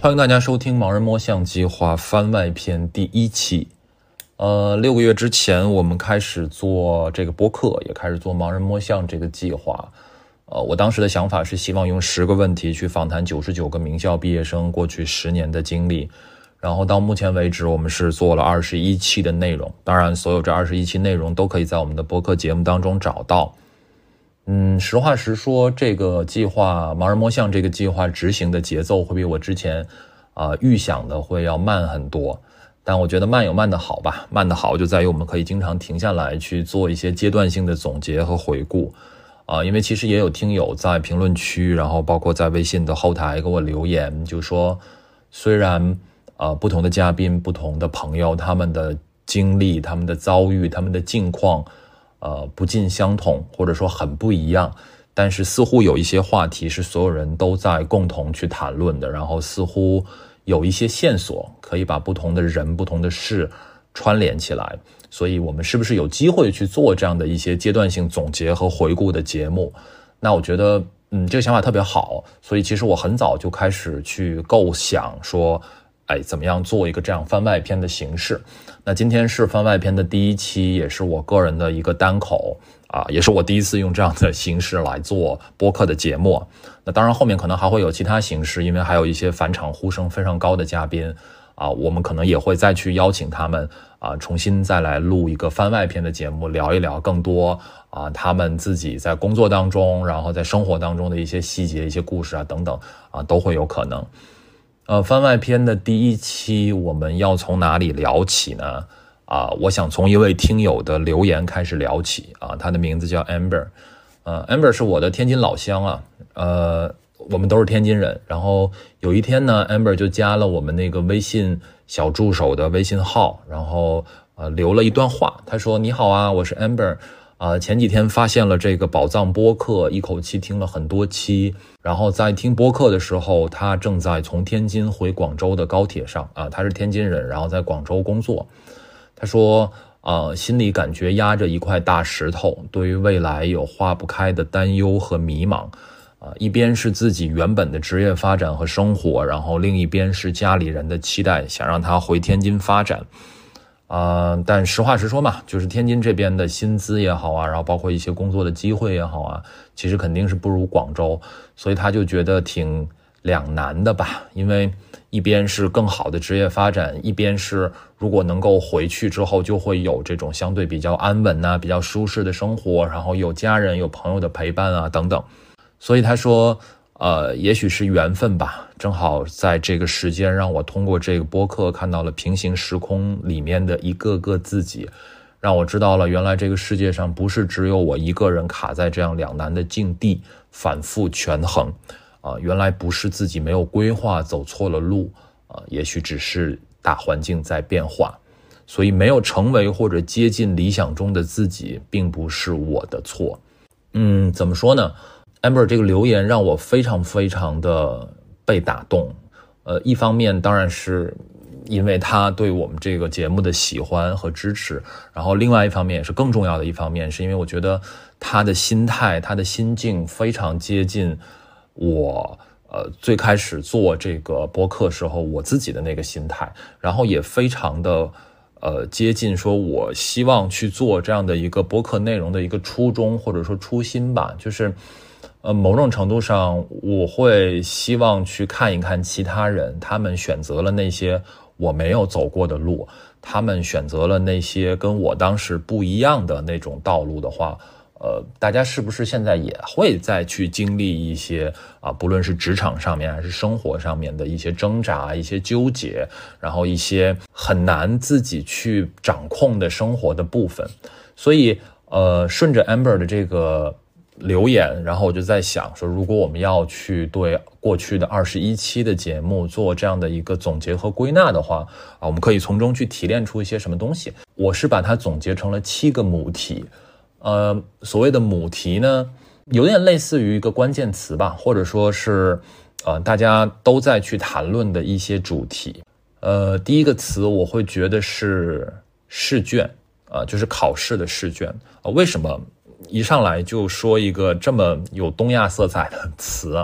欢迎大家收听《盲人摸象计划》番外篇第一期。呃，六个月之前，我们开始做这个播客，也开始做盲人摸象这个计划。呃，我当时的想法是希望用十个问题去访谈九十九个名校毕业生过去十年的经历。然后到目前为止，我们是做了二十一期的内容。当然，所有这二十一期内容都可以在我们的播客节目当中找到。嗯，实话实说，这个计划“盲人摸象”这个计划执行的节奏会比我之前，啊预想的会要慢很多。但我觉得慢有慢的好吧，慢的好就在于我们可以经常停下来去做一些阶段性的总结和回顾。啊，因为其实也有听友在评论区，然后包括在微信的后台给我留言，就说虽然啊不同的嘉宾、不同的朋友，他们的经历、他们的遭遇、他们的境况。呃，不尽相同，或者说很不一样，但是似乎有一些话题是所有人都在共同去谈论的，然后似乎有一些线索可以把不同的人、不同的事串联起来，所以我们是不是有机会去做这样的一些阶段性总结和回顾的节目？那我觉得，嗯，这个想法特别好，所以其实我很早就开始去构想说。哎，怎么样做一个这样番外篇的形式？那今天是番外篇的第一期，也是我个人的一个单口啊，也是我第一次用这样的形式来做播客的节目。那当然，后面可能还会有其他形式，因为还有一些返场呼声非常高的嘉宾啊，我们可能也会再去邀请他们啊，重新再来录一个番外篇的节目，聊一聊更多啊，他们自己在工作当中，然后在生活当中的一些细节、一些故事啊等等啊，都会有可能。呃，番外篇的第一期，我们要从哪里聊起呢？啊，我想从一位听友的留言开始聊起。啊，他的名字叫 Amber，呃，Amber 是我的天津老乡啊，呃，我们都是天津人。然后有一天呢，Amber 就加了我们那个微信小助手的微信号，然后呃留了一段话，他说：“你好啊，我是 Amber。”啊，前几天发现了这个宝藏播客，一口气听了很多期。然后在听播客的时候，他正在从天津回广州的高铁上啊，他是天津人，然后在广州工作。他说，啊，心里感觉压着一块大石头，对于未来有化不开的担忧和迷茫。啊，一边是自己原本的职业发展和生活，然后另一边是家里人的期待，想让他回天津发展。啊，但实话实说嘛，就是天津这边的薪资也好啊，然后包括一些工作的机会也好啊，其实肯定是不如广州，所以他就觉得挺两难的吧。因为一边是更好的职业发展，一边是如果能够回去之后，就会有这种相对比较安稳呐、比较舒适的生活，然后有家人、有朋友的陪伴啊等等。所以他说。呃，也许是缘分吧，正好在这个时间，让我通过这个播客看到了平行时空里面的一个个自己，让我知道了原来这个世界上不是只有我一个人卡在这样两难的境地，反复权衡。啊，原来不是自己没有规划，走错了路，啊，也许只是大环境在变化，所以没有成为或者接近理想中的自己，并不是我的错。嗯，怎么说呢？amber 这个留言让我非常非常的被打动，呃，一方面当然是因为他对我们这个节目的喜欢和支持，然后另外一方面也是更重要的一方面，是因为我觉得他的心态、他的心境非常接近我，呃，最开始做这个播客时候我自己的那个心态，然后也非常的呃接近说我希望去做这样的一个播客内容的一个初衷或者说初心吧，就是。呃，某种程度上，我会希望去看一看其他人，他们选择了那些我没有走过的路，他们选择了那些跟我当时不一样的那种道路的话，呃，大家是不是现在也会再去经历一些啊，不论是职场上面还是生活上面的一些挣扎、一些纠结，然后一些很难自己去掌控的生活的部分？所以，呃，顺着 Amber 的这个。留言，然后我就在想说，如果我们要去对过去的二十一期的节目做这样的一个总结和归纳的话，啊，我们可以从中去提炼出一些什么东西。我是把它总结成了七个母题，呃，所谓的母题呢，有点类似于一个关键词吧，或者说是，呃，大家都在去谈论的一些主题。呃，第一个词我会觉得是试卷，啊，就是考试的试卷啊，为什么？一上来就说一个这么有东亚色彩的词，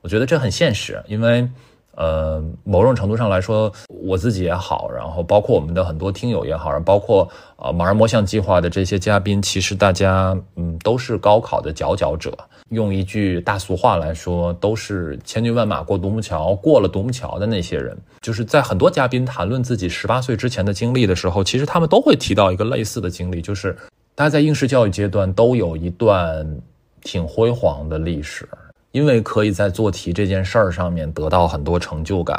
我觉得这很现实，因为呃，某种程度上来说，我自己也好，然后包括我们的很多听友也好，包括呃盲人摸象计划的这些嘉宾，其实大家嗯都是高考的佼佼者。用一句大俗话来说，都是千军万马过独木桥，过了独木桥的那些人。就是在很多嘉宾谈论自己十八岁之前的经历的时候，其实他们都会提到一个类似的经历，就是大家在应试教育阶段都有一段挺辉煌的历史。因为可以在做题这件事儿上面得到很多成就感，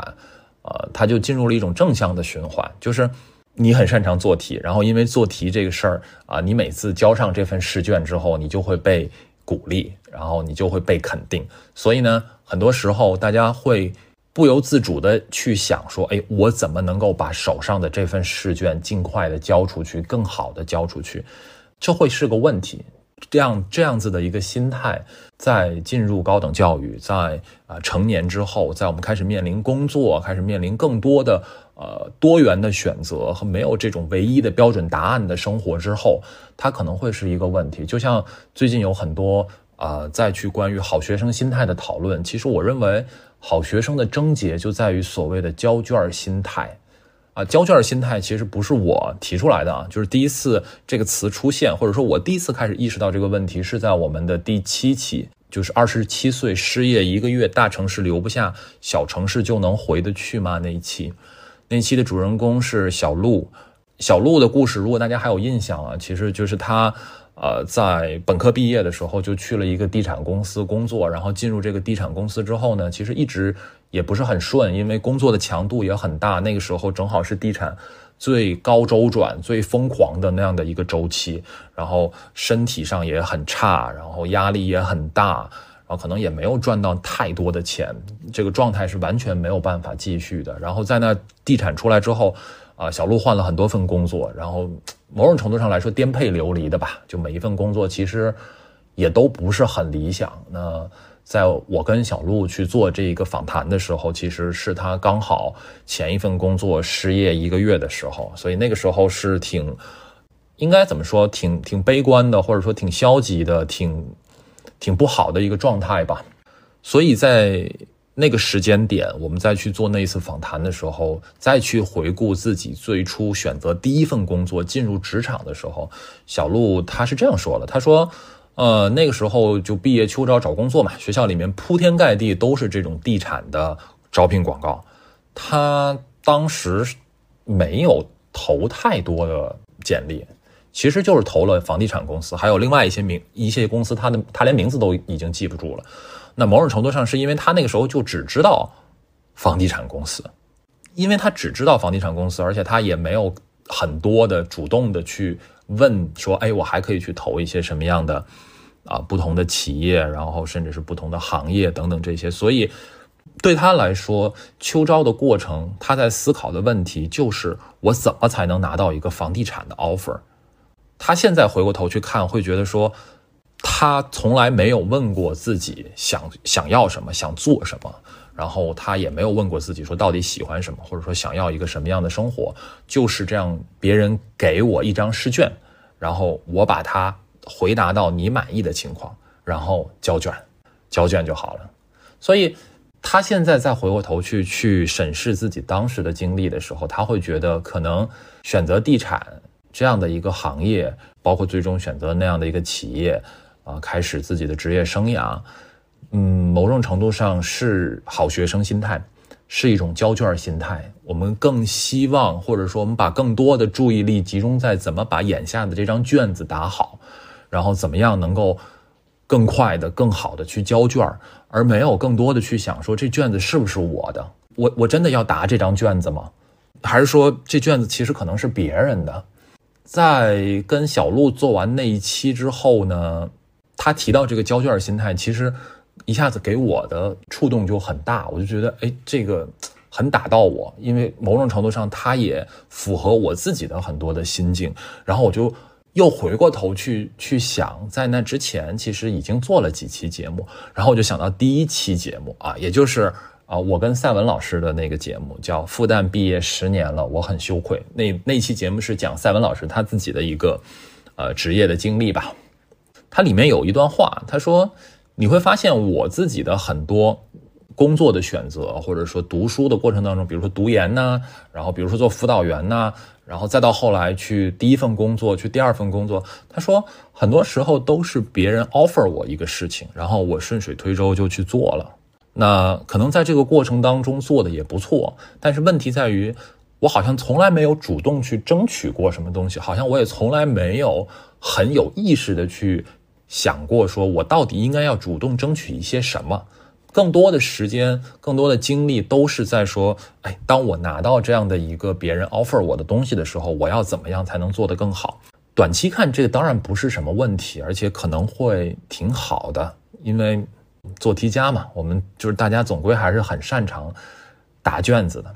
呃，他就进入了一种正向的循环，就是你很擅长做题，然后因为做题这个事儿啊，你每次交上这份试卷之后，你就会被鼓励，然后你就会被肯定，所以呢，很多时候大家会不由自主的去想说，哎，我怎么能够把手上的这份试卷尽快的交出去，更好的交出去，这会是个问题。这样这样子的一个心态，在进入高等教育，在啊成年之后，在我们开始面临工作，开始面临更多的呃多元的选择和没有这种唯一的标准答案的生活之后，它可能会是一个问题。就像最近有很多啊再去关于好学生心态的讨论，其实我认为好学生的症结就在于所谓的交卷心态。啊，交卷心态其实不是我提出来的啊，就是第一次这个词出现，或者说我第一次开始意识到这个问题，是在我们的第七期，就是二十七岁失业一个月，大城市留不下，小城市就能回得去吗？那一期，那一期的主人公是小鹿，小鹿的故事，如果大家还有印象啊，其实就是他。呃，在本科毕业的时候就去了一个地产公司工作，然后进入这个地产公司之后呢，其实一直也不是很顺，因为工作的强度也很大。那个时候正好是地产最高周转、最疯狂的那样的一个周期，然后身体上也很差，然后压力也很大，然后可能也没有赚到太多的钱，这个状态是完全没有办法继续的。然后在那地产出来之后。啊，小鹿换了很多份工作，然后某种程度上来说颠沛流离的吧，就每一份工作其实也都不是很理想。那在我跟小鹿去做这一个访谈的时候，其实是他刚好前一份工作失业一个月的时候，所以那个时候是挺应该怎么说，挺挺悲观的，或者说挺消极的，挺挺不好的一个状态吧。所以在。那个时间点，我们再去做那一次访谈的时候，再去回顾自己最初选择第一份工作进入职场的时候，小鹿他是这样说的：“他说，呃，那个时候就毕业秋招找工作嘛，学校里面铺天盖地都是这种地产的招聘广告。他当时没有投太多的简历，其实就是投了房地产公司，还有另外一些名一些公司，他的他连名字都已经记不住了。”那某种程度上是因为他那个时候就只知道房地产公司，因为他只知道房地产公司，而且他也没有很多的主动的去问说，哎，我还可以去投一些什么样的啊不同的企业，然后甚至是不同的行业等等这些。所以对他来说，秋招的过程，他在思考的问题就是我怎么才能拿到一个房地产的 offer。他现在回过头去看，会觉得说。他从来没有问过自己想想要什么，想做什么，然后他也没有问过自己说到底喜欢什么，或者说想要一个什么样的生活，就是这样，别人给我一张试卷，然后我把它回答到你满意的情况，然后交卷，交卷就好了。所以他现在再回过头去去审视自己当时的经历的时候，他会觉得可能选择地产这样的一个行业，包括最终选择那样的一个企业。啊，开始自己的职业生涯，嗯，某种程度上是好学生心态，是一种交卷心态。我们更希望，或者说我们把更多的注意力集中在怎么把眼下的这张卷子答好，然后怎么样能够更快的、更好的去交卷，而没有更多的去想说这卷子是不是我的？我我真的要答这张卷子吗？还是说这卷子其实可能是别人的？在跟小鹿做完那一期之后呢？他提到这个交卷心态，其实一下子给我的触动就很大，我就觉得，哎，这个很打到我，因为某种程度上，他也符合我自己的很多的心境。然后我就又回过头去去想，在那之前，其实已经做了几期节目，然后我就想到第一期节目啊，也就是啊，我跟赛文老师的那个节目，叫《复旦毕业十年了，我很羞愧》。那那期节目是讲赛文老师他自己的一个呃职业的经历吧。它里面有一段话，他说：“你会发现我自己的很多工作的选择，或者说读书的过程当中，比如说读研呐，然后比如说做辅导员呐，然后再到后来去第一份工作，去第二份工作，他说很多时候都是别人 offer 我一个事情，然后我顺水推舟就去做了。那可能在这个过程当中做的也不错，但是问题在于，我好像从来没有主动去争取过什么东西，好像我也从来没有很有意识的去想过，说我到底应该要主动争取一些什么。更多的时间，更多的精力都是在说，哎，当我拿到这样的一个别人 offer 我的东西的时候，我要怎么样才能做得更好？短期看，这个当然不是什么问题，而且可能会挺好的，因为。做题家嘛，我们就是大家总归还是很擅长答卷子的。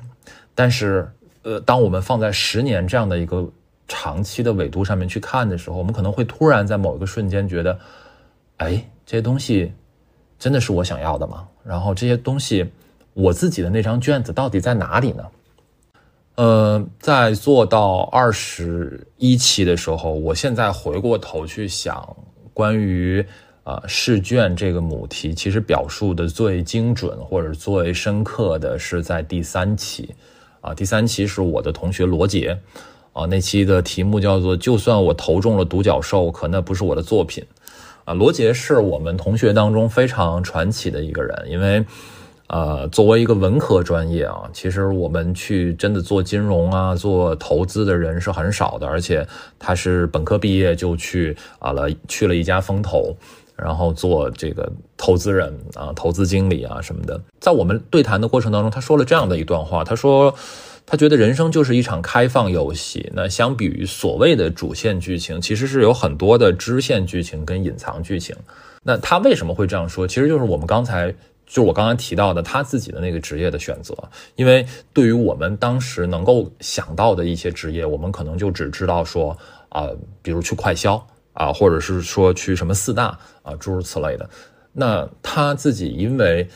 但是，呃，当我们放在十年这样的一个长期的纬度上面去看的时候，我们可能会突然在某一个瞬间觉得，哎，这些东西真的是我想要的吗？然后这些东西，我自己的那张卷子到底在哪里呢？呃，在做到二十一期的时候，我现在回过头去想关于。啊，试卷这个母题其实表述的最精准或者最深刻的是在第三期，啊，第三期是我的同学罗杰，啊，那期的题目叫做“就算我投中了独角兽，可那不是我的作品”，啊，罗杰是我们同学当中非常传奇的一个人，因为，呃，作为一个文科专业啊，其实我们去真的做金融啊、做投资的人是很少的，而且他是本科毕业就去啊了去了一家风投。然后做这个投资人啊，投资经理啊什么的，在我们对谈的过程当中，他说了这样的一段话，他说，他觉得人生就是一场开放游戏。那相比于所谓的主线剧情，其实是有很多的支线剧情跟隐藏剧情。那他为什么会这样说？其实就是我们刚才，就是我刚刚提到的他自己的那个职业的选择。因为对于我们当时能够想到的一些职业，我们可能就只知道说啊，比如去快销。啊，或者是说去什么四大啊，诸如此类的。那他自己因为，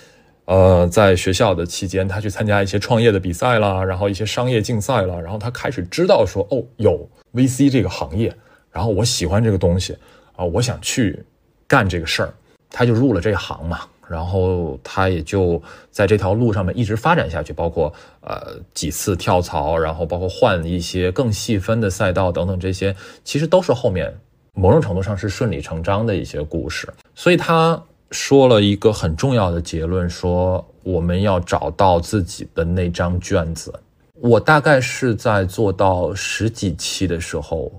呃，在学校的期间，他去参加一些创业的比赛啦，然后一些商业竞赛啦，然后他开始知道说，哦，有 VC 这个行业，然后我喜欢这个东西啊，我想去干这个事儿，他就入了这行嘛。然后他也就在这条路上面一直发展下去，包括呃几次跳槽，然后包括换一些更细分的赛道等等，这些其实都是后面。某种程度上是顺理成章的一些故事，所以他说了一个很重要的结论，说我们要找到自己的那张卷子。我大概是在做到十几期的时候，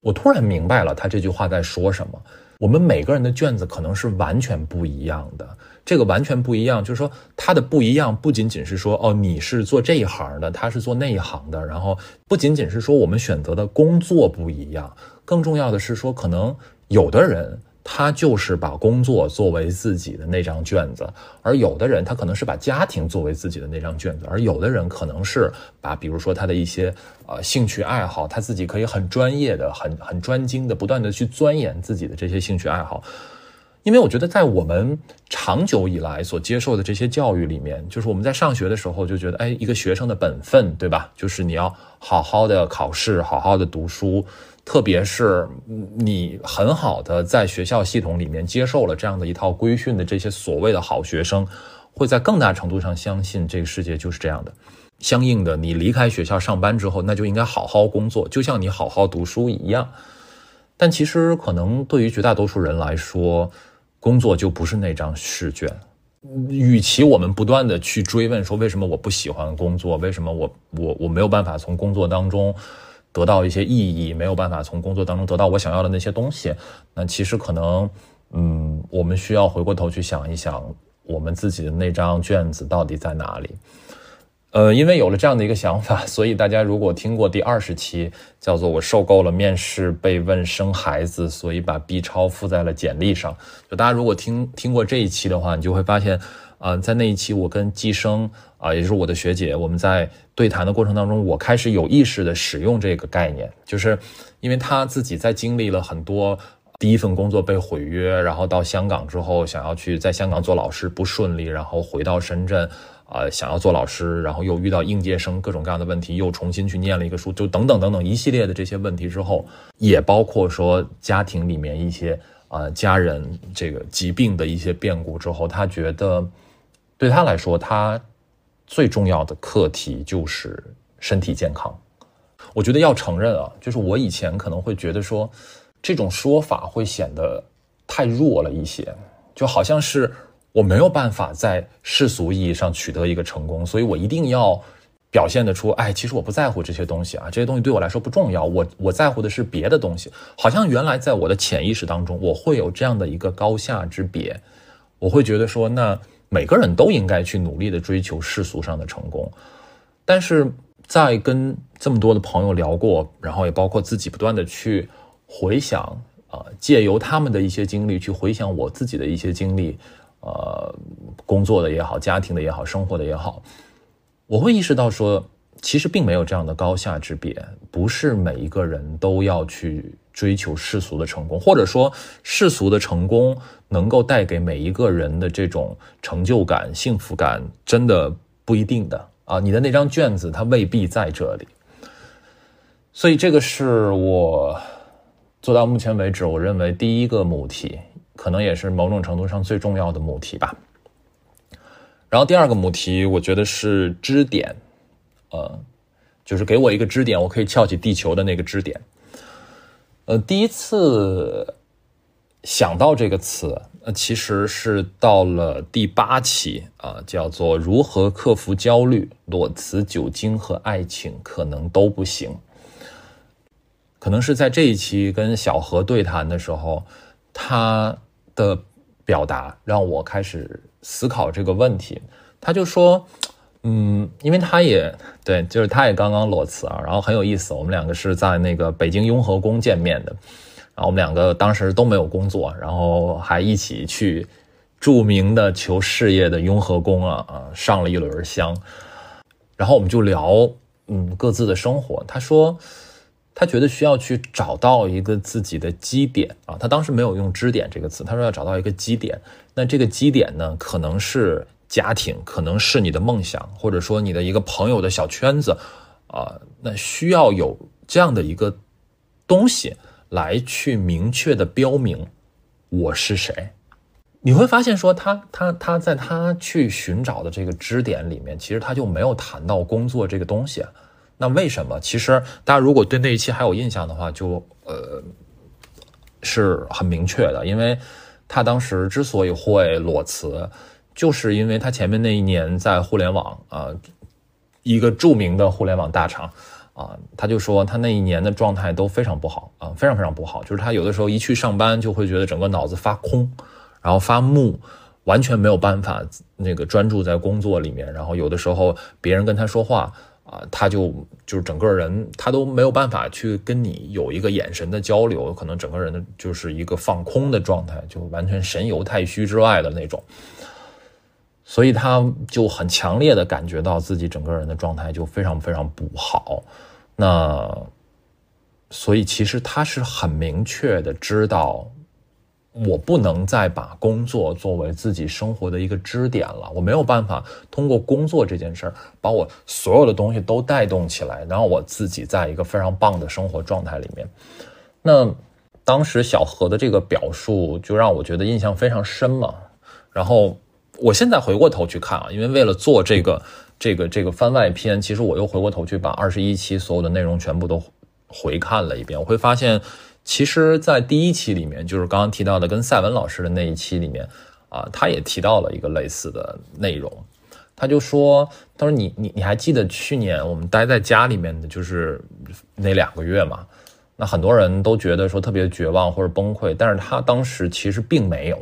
我突然明白了他这句话在说什么。我们每个人的卷子可能是完全不一样的，这个完全不一样，就是说他的不一样不仅仅是说哦你是做这一行的，他是做那一行的，然后不仅仅是说我们选择的工作不一样。更重要的是说，可能有的人他就是把工作作为自己的那张卷子，而有的人他可能是把家庭作为自己的那张卷子，而有的人可能是把比如说他的一些呃兴趣爱好，他自己可以很专业的、很很专精的，不断的去钻研自己的这些兴趣爱好。因为我觉得在我们长久以来所接受的这些教育里面，就是我们在上学的时候就觉得，哎，一个学生的本分，对吧？就是你要好好的考试，好好的读书。特别是你很好的在学校系统里面接受了这样的一套规训的这些所谓的好学生，会在更大程度上相信这个世界就是这样的。相应的，你离开学校上班之后，那就应该好好工作，就像你好好读书一样。但其实，可能对于绝大多数人来说，工作就不是那张试卷。与其我们不断的去追问说为什么我不喜欢工作，为什么我我我没有办法从工作当中。得到一些意义，没有办法从工作当中得到我想要的那些东西，那其实可能，嗯，我们需要回过头去想一想，我们自己的那张卷子到底在哪里？呃，因为有了这样的一个想法，所以大家如果听过第二十期，叫做“我受够了面试被问生孩子，所以把 B 超附在了简历上”，就大家如果听听过这一期的话，你就会发现。啊，在那一期，我跟季生啊，也就是我的学姐，我们在对谈的过程当中，我开始有意识的使用这个概念，就是因为他自己在经历了很多第一份工作被毁约，然后到香港之后想要去在香港做老师不顺利，然后回到深圳啊，想要做老师，然后又遇到应届生各种各样的问题，又重新去念了一个书，就等等等等一系列的这些问题之后，也包括说家庭里面一些啊家人这个疾病的一些变故之后，他觉得。对他来说，他最重要的课题就是身体健康。我觉得要承认啊，就是我以前可能会觉得说，这种说法会显得太弱了一些，就好像是我没有办法在世俗意义上取得一个成功，所以我一定要表现得出，哎，其实我不在乎这些东西啊，这些东西对我来说不重要，我我在乎的是别的东西。好像原来在我的潜意识当中，我会有这样的一个高下之别，我会觉得说，那每个人都应该去努力的追求世俗上的成功，但是。在跟这么多的朋友聊过，然后也包括自己不断的去回想啊，借由他们的一些经历去回想我自己的一些经历，呃，工作的也好，家庭的也好，生活的也好，我会意识到说，其实并没有这样的高下之别，不是每一个人都要去追求世俗的成功，或者说世俗的成功能够带给每一个人的这种成就感、幸福感，真的不一定的。啊，你的那张卷子它未必在这里，所以这个是我做到目前为止我认为第一个母题，可能也是某种程度上最重要的母题吧。然后第二个母题，我觉得是支点，呃，就是给我一个支点，我可以翘起地球的那个支点。呃，第一次想到这个词。呃其实是到了第八期啊，叫做如何克服焦虑，裸辞、酒精和爱情可能都不行。可能是在这一期跟小何对谈的时候，他的表达让我开始思考这个问题。他就说，嗯，因为他也对，就是他也刚刚裸辞啊，然后很有意思，我们两个是在那个北京雍和宫见面的。然后我们两个当时都没有工作，然后还一起去著名的求事业的雍和宫啊啊上了一轮香，然后我们就聊嗯各自的生活。他说他觉得需要去找到一个自己的基点啊，他当时没有用支点这个词，他说要找到一个基点。那这个基点呢，可能是家庭，可能是你的梦想，或者说你的一个朋友的小圈子啊，那需要有这样的一个东西。来去明确的标明我是谁，你会发现说他他他在他去寻找的这个支点里面，其实他就没有谈到工作这个东西。那为什么？其实大家如果对那一期还有印象的话，就呃是很明确的，因为他当时之所以会裸辞，就是因为他前面那一年在互联网啊一个著名的互联网大厂。啊，他就说他那一年的状态都非常不好啊，非常非常不好。就是他有的时候一去上班就会觉得整个脑子发空，然后发木，完全没有办法那个专注在工作里面。然后有的时候别人跟他说话啊，他就就是整个人他都没有办法去跟你有一个眼神的交流，可能整个人的就是一个放空的状态，就完全神游太虚之外的那种。所以他就很强烈的感觉到自己整个人的状态就非常非常不好。那，所以其实他是很明确的知道，我不能再把工作作为自己生活的一个支点了。我没有办法通过工作这件事儿把我所有的东西都带动起来，然后我自己在一个非常棒的生活状态里面。那当时小何的这个表述就让我觉得印象非常深嘛。然后我现在回过头去看啊，因为为了做这个。这个这个番外篇，其实我又回过头去把二十一期所有的内容全部都回看了一遍，我会发现，其实，在第一期里面，就是刚刚提到的跟赛文老师的那一期里面，啊，他也提到了一个类似的内容，他就说，他说你你你还记得去年我们待在家里面的就是那两个月嘛？那很多人都觉得说特别绝望或者崩溃，但是他当时其实并没有。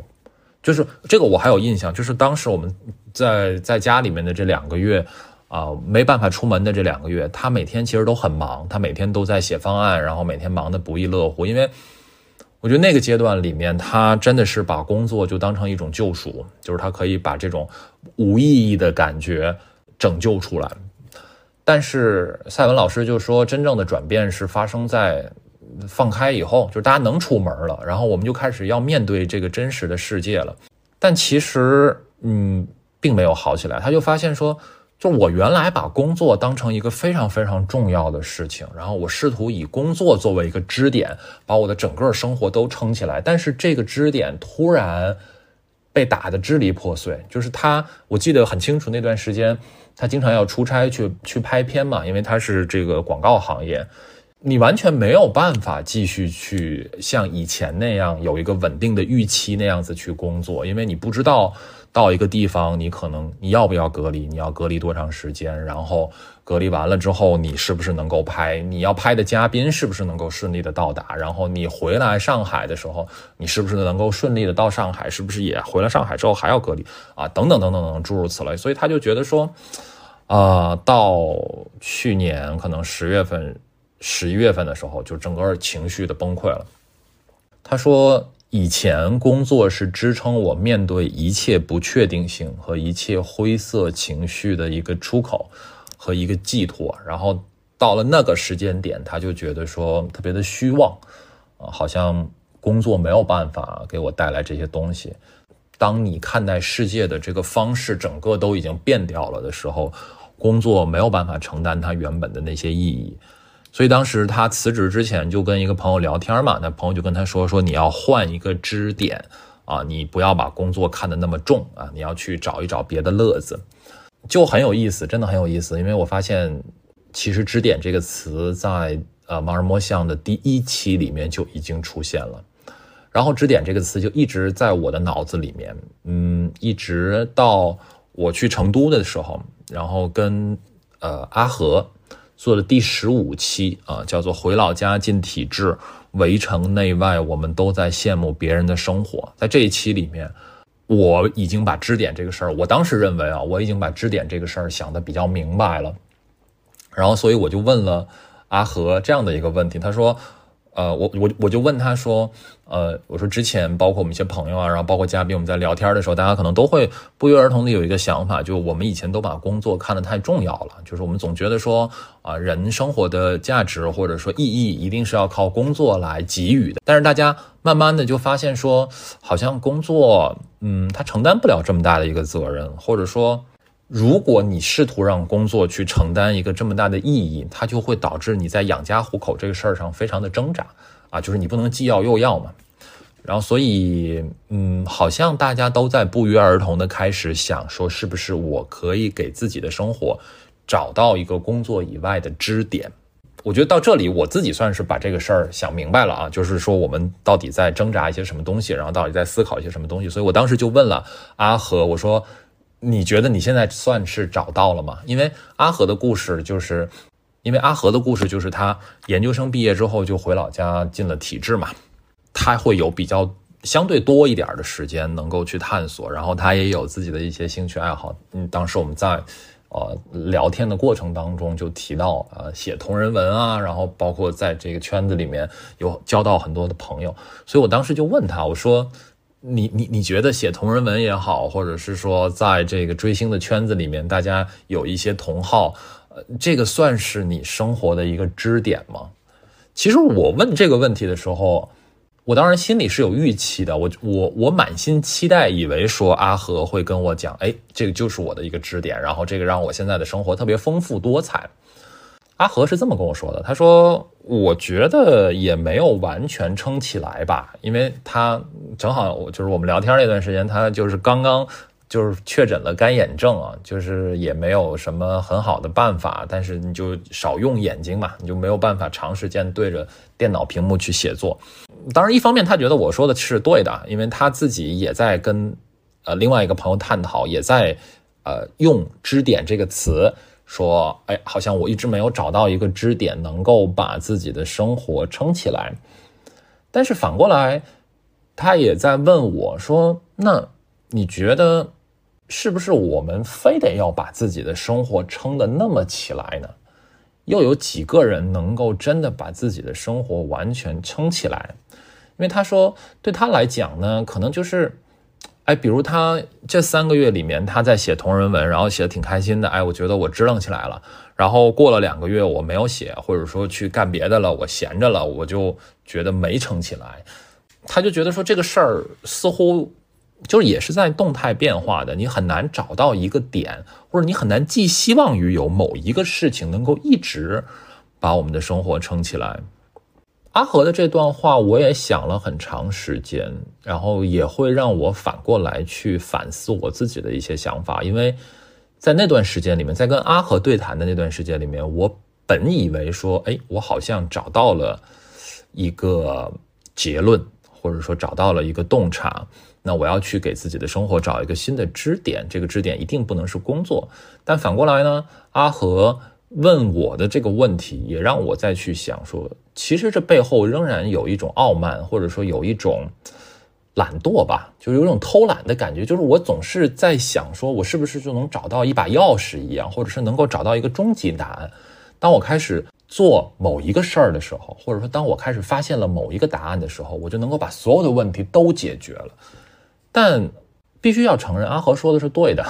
就是这个我还有印象，就是当时我们在在家里面的这两个月，啊，没办法出门的这两个月，他每天其实都很忙，他每天都在写方案，然后每天忙得不亦乐乎。因为我觉得那个阶段里面，他真的是把工作就当成一种救赎，就是他可以把这种无意义的感觉拯救出来。但是赛文老师就说，真正的转变是发生在。放开以后，就是大家能出门了，然后我们就开始要面对这个真实的世界了。但其实，嗯，并没有好起来。他就发现说，就我原来把工作当成一个非常非常重要的事情，然后我试图以工作作为一个支点，把我的整个生活都撑起来。但是这个支点突然被打得支离破碎。就是他，我记得很清楚，那段时间他经常要出差去去拍片嘛，因为他是这个广告行业。你完全没有办法继续去像以前那样有一个稳定的预期那样子去工作，因为你不知道到一个地方你可能你要不要隔离，你要隔离多长时间，然后隔离完了之后你是不是能够拍，你要拍的嘉宾是不是能够顺利的到达，然后你回来上海的时候你是不是能够顺利的到上海，是不是也回了上海之后还要隔离啊？等等等等等诸如此类，所以他就觉得说，啊，到去年可能十月份。十一月份的时候，就整个情绪的崩溃了。他说：“以前工作是支撑我面对一切不确定性和一切灰色情绪的一个出口和一个寄托。然后到了那个时间点，他就觉得说特别的虚妄啊，好像工作没有办法给我带来这些东西。当你看待世界的这个方式整个都已经变掉了的时候，工作没有办法承担它原本的那些意义。”所以当时他辞职之前就跟一个朋友聊天嘛，那朋友就跟他说说你要换一个支点啊，你不要把工作看得那么重啊，你要去找一找别的乐子，就很有意思，真的很有意思。因为我发现其实支点这个词在呃盲人摸象的第一期里面就已经出现了，然后支点这个词就一直在我的脑子里面，嗯，一直到我去成都的时候，然后跟呃阿和。做的第十五期啊，叫做“回老家进体制，围城内外，我们都在羡慕别人的生活”。在这一期里面，我已经把支点这个事儿，我当时认为啊，我已经把支点这个事儿想的比较明白了。然后，所以我就问了阿和这样的一个问题，他说。呃，我我我就问他说，呃，我说之前包括我们一些朋友啊，然后包括嘉宾，我们在聊天的时候，大家可能都会不约而同的有一个想法，就我们以前都把工作看得太重要了，就是我们总觉得说，啊，人生活的价值或者说意义一定是要靠工作来给予的。但是大家慢慢的就发现说，好像工作，嗯，它承担不了这么大的一个责任，或者说。如果你试图让工作去承担一个这么大的意义，它就会导致你在养家糊口这个事儿上非常的挣扎啊，就是你不能既要又要嘛。然后，所以，嗯，好像大家都在不约而同的开始想说，是不是我可以给自己的生活找到一个工作以外的支点？我觉得到这里，我自己算是把这个事儿想明白了啊，就是说我们到底在挣扎一些什么东西，然后到底在思考一些什么东西。所以我当时就问了阿和，我说。你觉得你现在算是找到了吗？因为阿和的故事就是，因为阿和的故事就是他研究生毕业之后就回老家进了体制嘛，他会有比较相对多一点的时间能够去探索，然后他也有自己的一些兴趣爱好。嗯，当时我们在呃聊天的过程当中就提到呃写同人文啊，然后包括在这个圈子里面有交到很多的朋友，所以我当时就问他，我说。你你你觉得写同人文也好，或者是说在这个追星的圈子里面，大家有一些同好，呃，这个算是你生活的一个支点吗？其实我问这个问题的时候，我当然心里是有预期的，我我我满心期待，以为说阿和会跟我讲，哎，这个就是我的一个支点，然后这个让我现在的生活特别丰富多彩。阿和是这么跟我说的，他说：“我觉得也没有完全撑起来吧，因为他正好就是我们聊天那段时间，他就是刚刚就是确诊了干眼症啊，就是也没有什么很好的办法，但是你就少用眼睛嘛，你就没有办法长时间对着电脑屏幕去写作。当然，一方面他觉得我说的是对的，因为他自己也在跟呃另外一个朋友探讨，也在呃用支点这个词。”说，哎，好像我一直没有找到一个支点，能够把自己的生活撑起来。但是反过来，他也在问我说：“那你觉得，是不是我们非得要把自己的生活撑得那么起来呢？又有几个人能够真的把自己的生活完全撑起来？因为他说，对他来讲呢，可能就是。”哎，比如他这三个月里面，他在写同人文，然后写的挺开心的。哎，我觉得我支棱起来了。然后过了两个月，我没有写，或者说去干别的了，我闲着了，我就觉得没撑起来。他就觉得说这个事儿似乎就是也是在动态变化的，你很难找到一个点，或者你很难寄希望于有某一个事情能够一直把我们的生活撑起来。阿和的这段话，我也想了很长时间，然后也会让我反过来去反思我自己的一些想法，因为在那段时间里面，在跟阿和对谈的那段时间里面，我本以为说，哎，我好像找到了一个结论，或者说找到了一个洞察，那我要去给自己的生活找一个新的支点，这个支点一定不能是工作。但反过来呢，阿和。问我的这个问题，也让我再去想说，其实这背后仍然有一种傲慢，或者说有一种懒惰吧，就是有种偷懒的感觉。就是我总是在想，说我是不是就能找到一把钥匙一样，或者是能够找到一个终极答案。当我开始做某一个事儿的时候，或者说当我开始发现了某一个答案的时候，我就能够把所有的问题都解决了。但必须要承认，阿和说的是对的，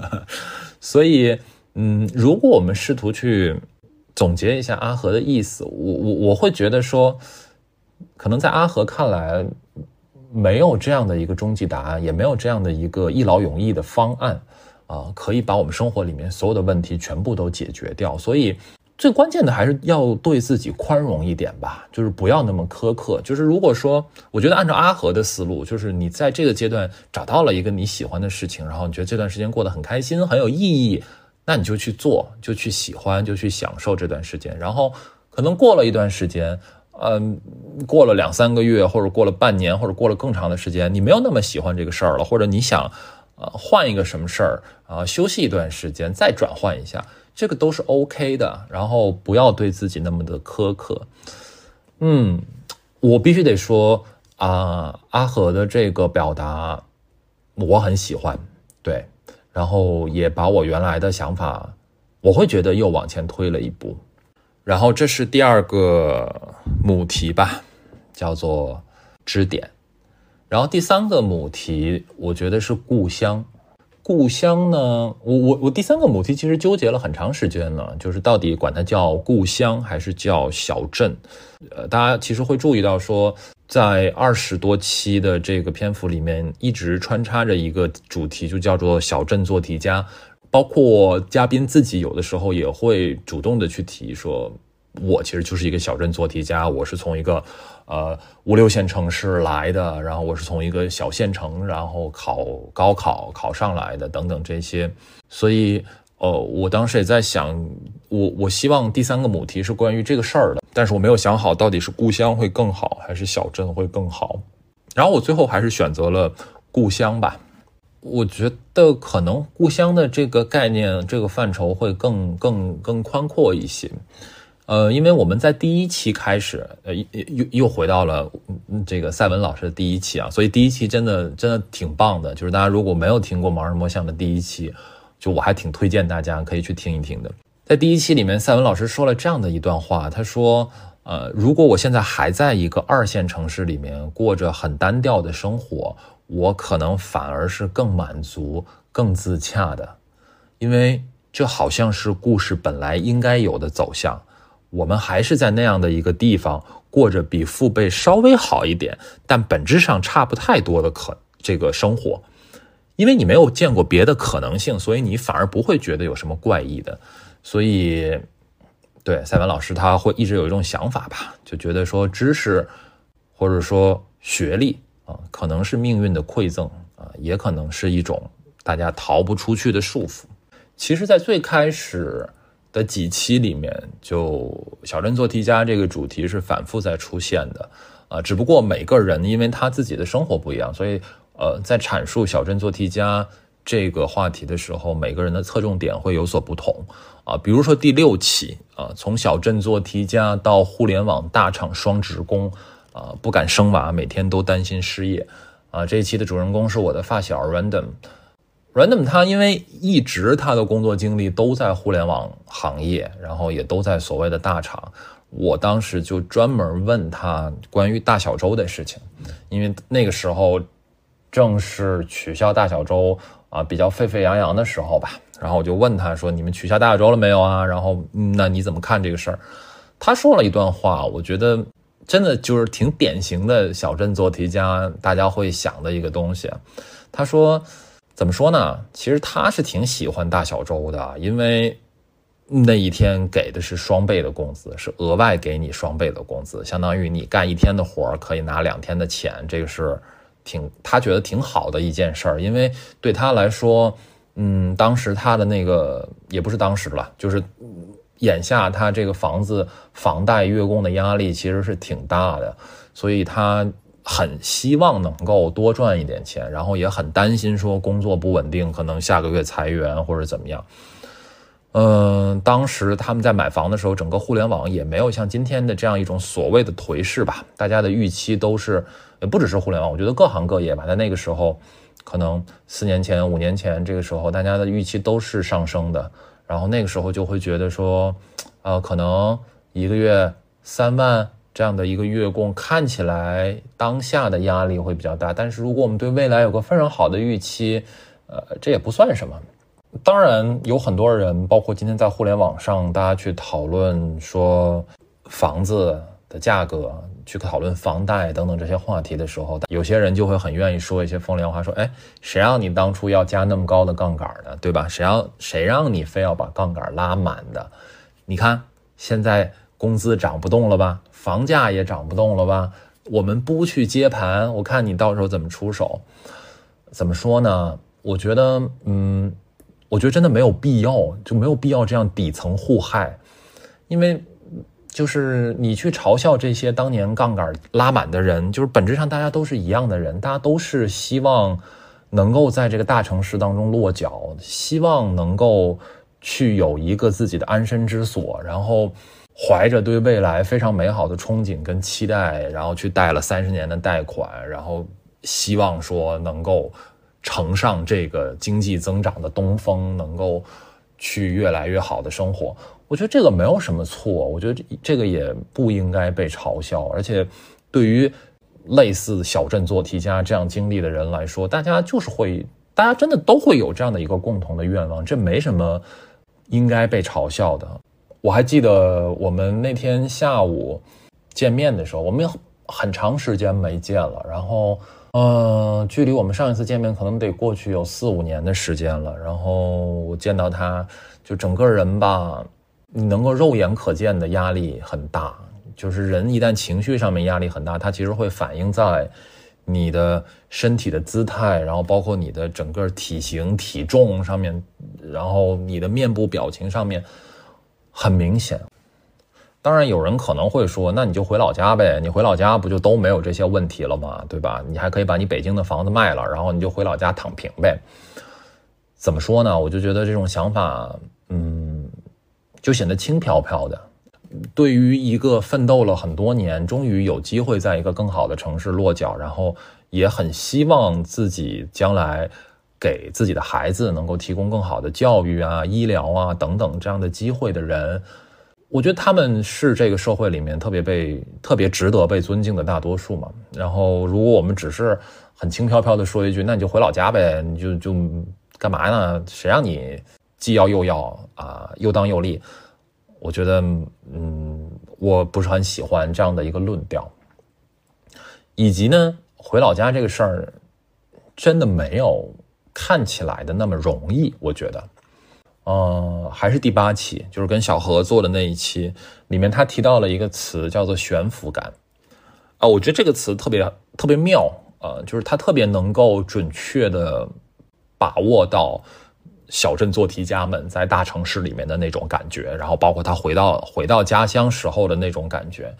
所以。嗯，如果我们试图去总结一下阿和的意思，我我我会觉得说，可能在阿和看来，没有这样的一个终极答案，也没有这样的一个一劳永逸的方案啊，可以把我们生活里面所有的问题全部都解决掉。所以，最关键的还是要对自己宽容一点吧，就是不要那么苛刻。就是如果说，我觉得按照阿和的思路，就是你在这个阶段找到了一个你喜欢的事情，然后你觉得这段时间过得很开心，很有意义。那你就去做，就去喜欢，就去享受这段时间。然后可能过了一段时间，嗯，过了两三个月，或者过了半年，或者过了更长的时间，你没有那么喜欢这个事儿了，或者你想，呃，换一个什么事儿啊，休息一段时间，再转换一下，这个都是 OK 的。然后不要对自己那么的苛刻。嗯，我必须得说啊，阿和的这个表达我很喜欢，对。然后也把我原来的想法，我会觉得又往前推了一步。然后这是第二个母题吧，叫做支点。然后第三个母题，我觉得是故乡。故乡呢，我我我第三个母题其实纠结了很长时间了，就是到底管它叫故乡还是叫小镇。呃，大家其实会注意到说。在二十多期的这个篇幅里面，一直穿插着一个主题，就叫做“小镇做题家”。包括嘉宾自己有的时候也会主动的去提说，我其实就是一个小镇做题家，我是从一个呃五六线城市来的，然后我是从一个小县城，然后考高考考上来的，等等这些。所以，呃，我当时也在想，我我希望第三个母题是关于这个事儿的。但是我没有想好到底是故乡会更好还是小镇会更好，然后我最后还是选择了故乡吧。我觉得可能故乡的这个概念、这个范畴会更更更宽阔一些。呃，因为我们在第一期开始，呃，又又回到了这个赛文老师的第一期啊，所以第一期真的真的挺棒的。就是大家如果没有听过盲人摸象的第一期，就我还挺推荐大家可以去听一听的。在第一期里面，赛文老师说了这样的一段话，他说：“呃，如果我现在还在一个二线城市里面过着很单调的生活，我可能反而是更满足、更自洽的，因为这好像是故事本来应该有的走向。我们还是在那样的一个地方过着比父辈稍微好一点，但本质上差不太多的可这个生活，因为你没有见过别的可能性，所以你反而不会觉得有什么怪异的。”所以，对赛文老师，他会一直有一种想法吧，就觉得说知识，或者说学历啊，可能是命运的馈赠啊，也可能是一种大家逃不出去的束缚。其实，在最开始的几期里面，就小镇做题家这个主题是反复在出现的啊，只不过每个人因为他自己的生活不一样，所以呃，在阐述小镇做题家这个话题的时候，每个人的侧重点会有所不同。啊，比如说第六期啊，从小镇做题家到互联网大厂双职工，啊，不敢生娃，每天都担心失业，啊，这一期的主人公是我的发小 Random，Random 他因为一直他的工作经历都在互联网行业，然后也都在所谓的大厂，我当时就专门问他关于大小周的事情，因为那个时候正是取消大小周啊比较沸沸扬扬的时候吧。然后我就问他说：“你们取消大小周了没有啊？”然后，那你怎么看这个事儿？他说了一段话，我觉得真的就是挺典型的小镇做题家大家会想的一个东西。他说：“怎么说呢？其实他是挺喜欢大小周的，因为那一天给的是双倍的工资，是额外给你双倍的工资，相当于你干一天的活可以拿两天的钱，这个是挺他觉得挺好的一件事儿，因为对他来说，嗯，当时他的那个也不是当时了，就是眼下他这个房子房贷月供的压力其实是挺大的，所以他很希望能够多赚一点钱，然后也很担心说工作不稳定，可能下个月裁员或者怎么样。嗯，当时他们在买房的时候，整个互联网也没有像今天的这样一种所谓的颓势吧。大家的预期都是，也不只是互联网，我觉得各行各业吧，在那个时候，可能四年前、五年前这个时候，大家的预期都是上升的。然后那个时候就会觉得说，呃，可能一个月三万这样的一个月供，看起来当下的压力会比较大。但是如果我们对未来有个非常好的预期，呃，这也不算什么。当然，有很多人，包括今天在互联网上，大家去讨论说房子的价格，去讨论房贷等等这些话题的时候，有些人就会很愿意说一些风凉话，说：“哎，谁让你当初要加那么高的杠杆呢？对吧？谁让谁让你非要把杠杆拉满的？你看现在工资涨不动了吧，房价也涨不动了吧？我们不去接盘，我看你到时候怎么出手？怎么说呢？我觉得，嗯。”我觉得真的没有必要，就没有必要这样底层互害，因为就是你去嘲笑这些当年杠杆拉满的人，就是本质上大家都是一样的人，大家都是希望能够在这个大城市当中落脚，希望能够去有一个自己的安身之所，然后怀着对未来非常美好的憧憬跟期待，然后去贷了三十年的贷款，然后希望说能够。乘上这个经济增长的东风，能够去越来越好的生活，我觉得这个没有什么错，我觉得这个也不应该被嘲笑。而且，对于类似小镇做题家这样经历的人来说，大家就是会，大家真的都会有这样的一个共同的愿望，这没什么应该被嘲笑的。我还记得我们那天下午见面的时候，我们很长时间没见了，然后。嗯，距离我们上一次见面可能得过去有四五年的时间了。然后我见到他，就整个人吧，你能够肉眼可见的压力很大。就是人一旦情绪上面压力很大，它其实会反映在你的身体的姿态，然后包括你的整个体型、体重上面，然后你的面部表情上面，很明显。当然，有人可能会说，那你就回老家呗，你回老家不就都没有这些问题了吗？对吧？你还可以把你北京的房子卖了，然后你就回老家躺平呗。怎么说呢？我就觉得这种想法，嗯，就显得轻飘飘的。对于一个奋斗了很多年，终于有机会在一个更好的城市落脚，然后也很希望自己将来给自己的孩子能够提供更好的教育啊、医疗啊等等这样的机会的人。我觉得他们是这个社会里面特别被、特别值得被尊敬的大多数嘛。然后，如果我们只是很轻飘飘的说一句，那你就回老家呗，你就就干嘛呢？谁让你既要又要啊，又当又立？我觉得，嗯，我不是很喜欢这样的一个论调。以及呢，回老家这个事儿，真的没有看起来的那么容易。我觉得。呃，还是第八期，就是跟小何做的那一期，里面他提到了一个词，叫做悬浮感。啊，我觉得这个词特别特别妙，呃，就是他特别能够准确的把握到小镇做题家们在大城市里面的那种感觉，然后包括他回到回到家乡时候的那种感觉。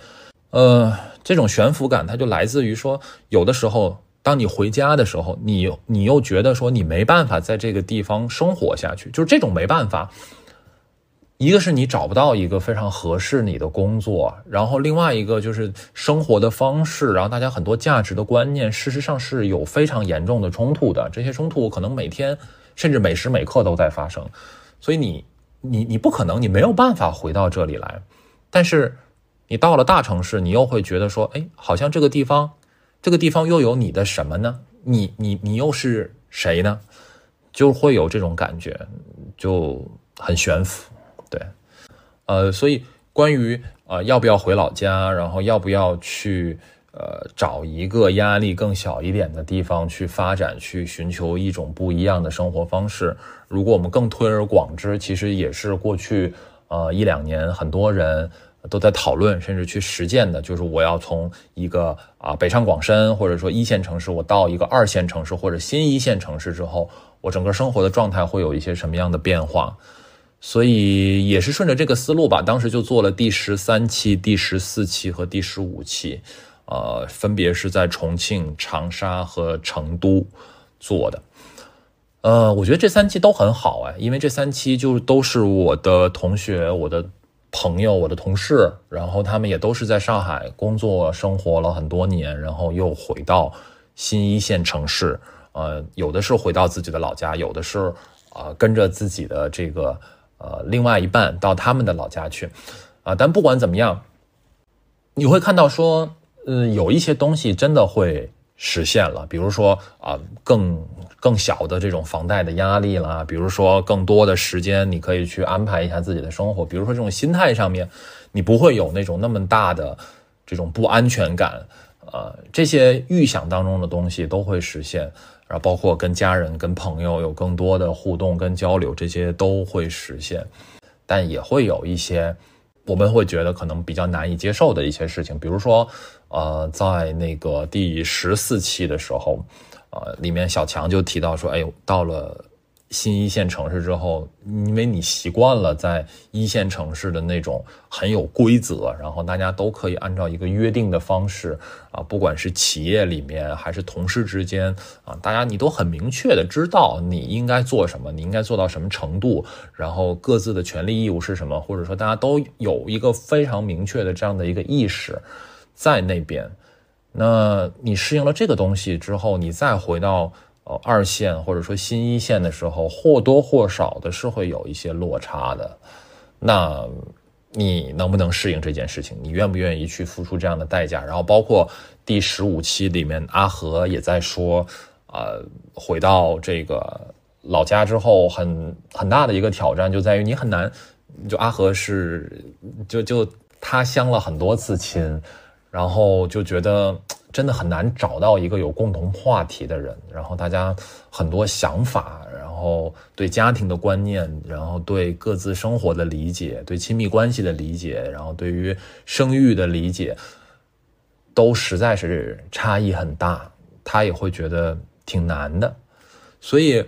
呃，这种悬浮感，它就来自于说，有的时候。当你回家的时候，你你又觉得说你没办法在这个地方生活下去，就是这种没办法。一个是你找不到一个非常合适你的工作，然后另外一个就是生活的方式，然后大家很多价值的观念，事实上是有非常严重的冲突的。这些冲突可能每天甚至每时每刻都在发生，所以你你你不可能，你没有办法回到这里来。但是你到了大城市，你又会觉得说，哎，好像这个地方。这个地方又有你的什么呢？你你你又是谁呢？就会有这种感觉，就很悬浮，对，呃，所以关于呃要不要回老家，然后要不要去呃找一个压力更小一点的地方去发展，去寻求一种不一样的生活方式，如果我们更推而广之，其实也是过去呃一两年，很多人都在讨论，甚至去实践的，就是我要从一个啊北上广深或者说一线城市，我到一个二线城市或者新一线城市之后，我整个生活的状态会有一些什么样的变化？所以也是顺着这个思路吧，当时就做了第十三期、第十四期和第十五期，呃，分别是在重庆、长沙和成都做的。呃，我觉得这三期都很好哎，因为这三期就都是我的同学、我的朋友、我的同事，然后他们也都是在上海工作生活了很多年，然后又回到新一线城市，呃，有的是回到自己的老家，有的是啊跟着自己的这个。呃，另外一半到他们的老家去，啊，但不管怎么样，你会看到说，嗯，有一些东西真的会实现了，比如说啊，更更小的这种房贷的压力啦，比如说更多的时间你可以去安排一下自己的生活，比如说这种心态上面，你不会有那种那么大的这种不安全感，呃，这些预想当中的东西都会实现。然后包括跟家人、跟朋友有更多的互动跟交流，这些都会实现，但也会有一些我们会觉得可能比较难以接受的一些事情，比如说，呃，在那个第十四期的时候，呃，里面小强就提到说，哎，到了。新一线城市之后，因为你习惯了在一线城市的那种很有规则，然后大家都可以按照一个约定的方式啊，不管是企业里面还是同事之间啊，大家你都很明确的知道你应该做什么，你应该做到什么程度，然后各自的权利义务是什么，或者说大家都有一个非常明确的这样的一个意识在那边。那你适应了这个东西之后，你再回到。呃，二线或者说新一线的时候，或多或少的是会有一些落差的。那你能不能适应这件事情？你愿不愿意去付出这样的代价？然后包括第十五期里面，阿和也在说，呃，回到这个老家之后，很很大的一个挑战就在于你很难，就阿和是就就他相了很多次亲，然后就觉得。真的很难找到一个有共同话题的人，然后大家很多想法，然后对家庭的观念，然后对各自生活的理解，对亲密关系的理解，然后对于生育的理解，都实在是差异很大，他也会觉得挺难的。所以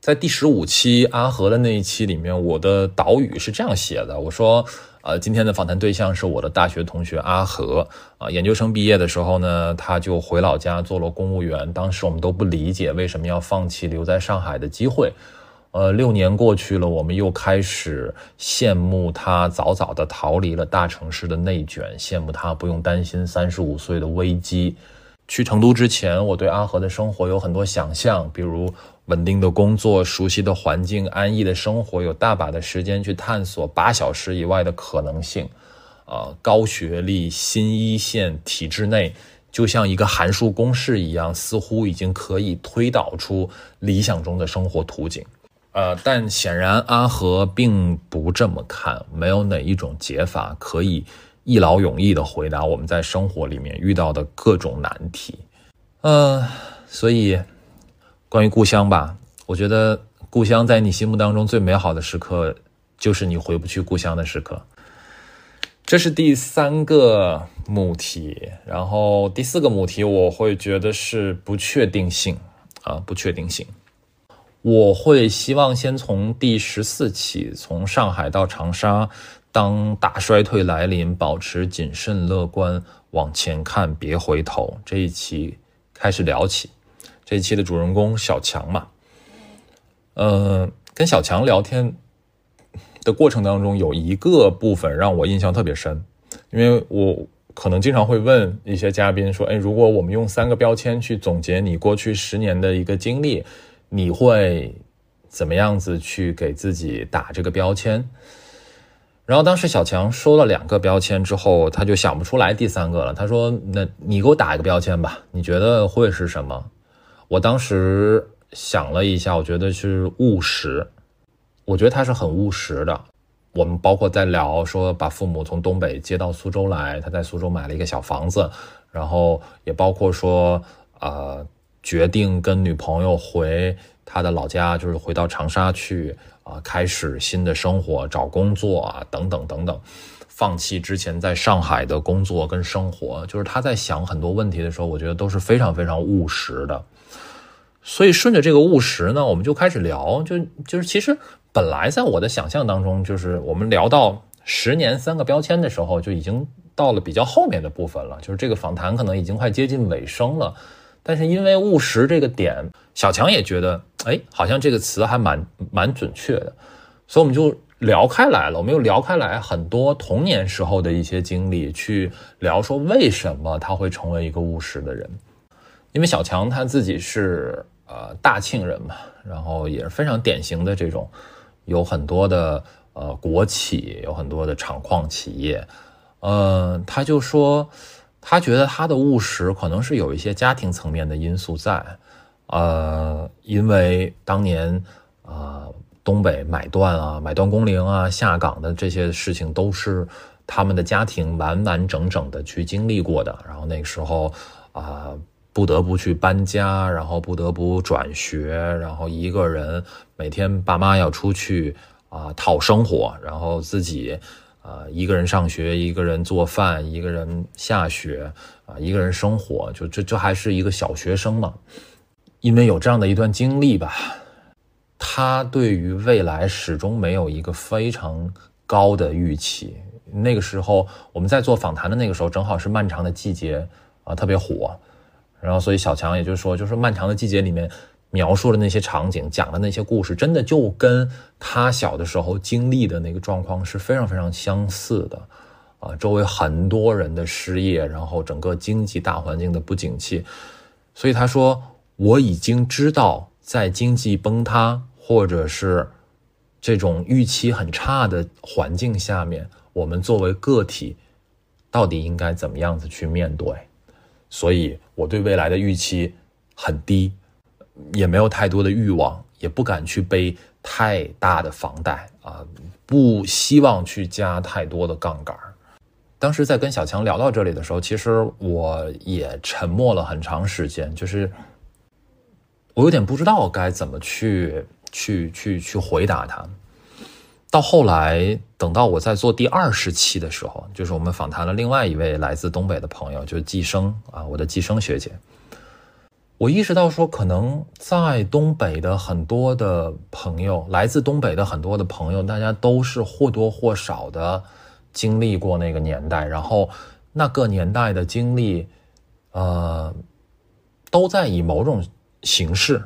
在第十五期阿和的那一期里面，我的导语是这样写的，我说。呃，今天的访谈对象是我的大学同学阿和啊，研究生毕业的时候呢，他就回老家做了公务员。当时我们都不理解为什么要放弃留在上海的机会。呃，六年过去了，我们又开始羡慕他早早的逃离了大城市的内卷，羡慕他不用担心三十五岁的危机。去成都之前，我对阿和的生活有很多想象，比如。稳定的工作、熟悉的环境、安逸的生活，有大把的时间去探索八小时以外的可能性。啊，高学历、新一线体制内，就像一个函数公式一样，似乎已经可以推导出理想中的生活图景。呃，但显然阿和并不这么看，没有哪一种解法可以一劳永逸的回答我们在生活里面遇到的各种难题。呃，所以。关于故乡吧，我觉得故乡在你心目当中最美好的时刻，就是你回不去故乡的时刻。这是第三个母题，然后第四个母题，我会觉得是不确定性啊，不确定性。我会希望先从第十四期，从上海到长沙，当大衰退来临，保持谨慎乐观，往前看，别回头这一期开始聊起。这一期的主人公小强嘛，呃，跟小强聊天的过程当中，有一个部分让我印象特别深，因为我可能经常会问一些嘉宾说：“哎，如果我们用三个标签去总结你过去十年的一个经历，你会怎么样子去给自己打这个标签？”然后当时小强说了两个标签之后，他就想不出来第三个了。他说：“那你给我打一个标签吧，你觉得会是什么？”我当时想了一下，我觉得是务实。我觉得他是很务实的。我们包括在聊说把父母从东北接到苏州来，他在苏州买了一个小房子，然后也包括说，呃，决定跟女朋友回他的老家就是回到长沙去啊，开始新的生活，找工作啊，等等等等，放弃之前在上海的工作跟生活，就是他在想很多问题的时候，我觉得都是非常非常务实的。所以顺着这个务实呢，我们就开始聊，就就是其实本来在我的想象当中，就是我们聊到十年三个标签的时候，就已经到了比较后面的部分了，就是这个访谈可能已经快接近尾声了。但是因为务实这个点，小强也觉得，哎，好像这个词还蛮蛮准确的，所以我们就聊开来了。我们又聊开来很多童年时候的一些经历，去聊说为什么他会成为一个务实的人。因为小强他自己是。呃，大庆人嘛，然后也是非常典型的这种，有很多的呃国企，有很多的厂矿企业，嗯，他就说，他觉得他的务实可能是有一些家庭层面的因素在，呃，因为当年啊东北买断啊、买断工龄啊、下岗的这些事情都是他们的家庭完完整整的去经历过的，然后那个时候啊。不得不去搬家，然后不得不转学，然后一个人每天爸妈要出去啊讨生活，然后自己啊一个人上学，一个人做饭，一个人下学啊一个人生活，就这这还是一个小学生嘛。因为有这样的一段经历吧，他对于未来始终没有一个非常高的预期。那个时候我们在做访谈的那个时候，正好是漫长的季节啊，特别火。然后，所以小强也就是说，就是《漫长的季节》里面描述的那些场景，讲的那些故事，真的就跟他小的时候经历的那个状况是非常非常相似的，啊，周围很多人的失业，然后整个经济大环境的不景气，所以他说，我已经知道，在经济崩塌或者是这种预期很差的环境下面，我们作为个体，到底应该怎么样子去面对。所以我对未来的预期很低，也没有太多的欲望，也不敢去背太大的房贷啊，不希望去加太多的杠杆。当时在跟小强聊到这里的时候，其实我也沉默了很长时间，就是我有点不知道该怎么去去去去回答他。到后来，等到我在做第二十期的时候，就是我们访谈了另外一位来自东北的朋友，就是季生啊，我的季生学姐。我意识到说，可能在东北的很多的朋友，来自东北的很多的朋友，大家都是或多或少的经历过那个年代，然后那个年代的经历，呃，都在以某种形式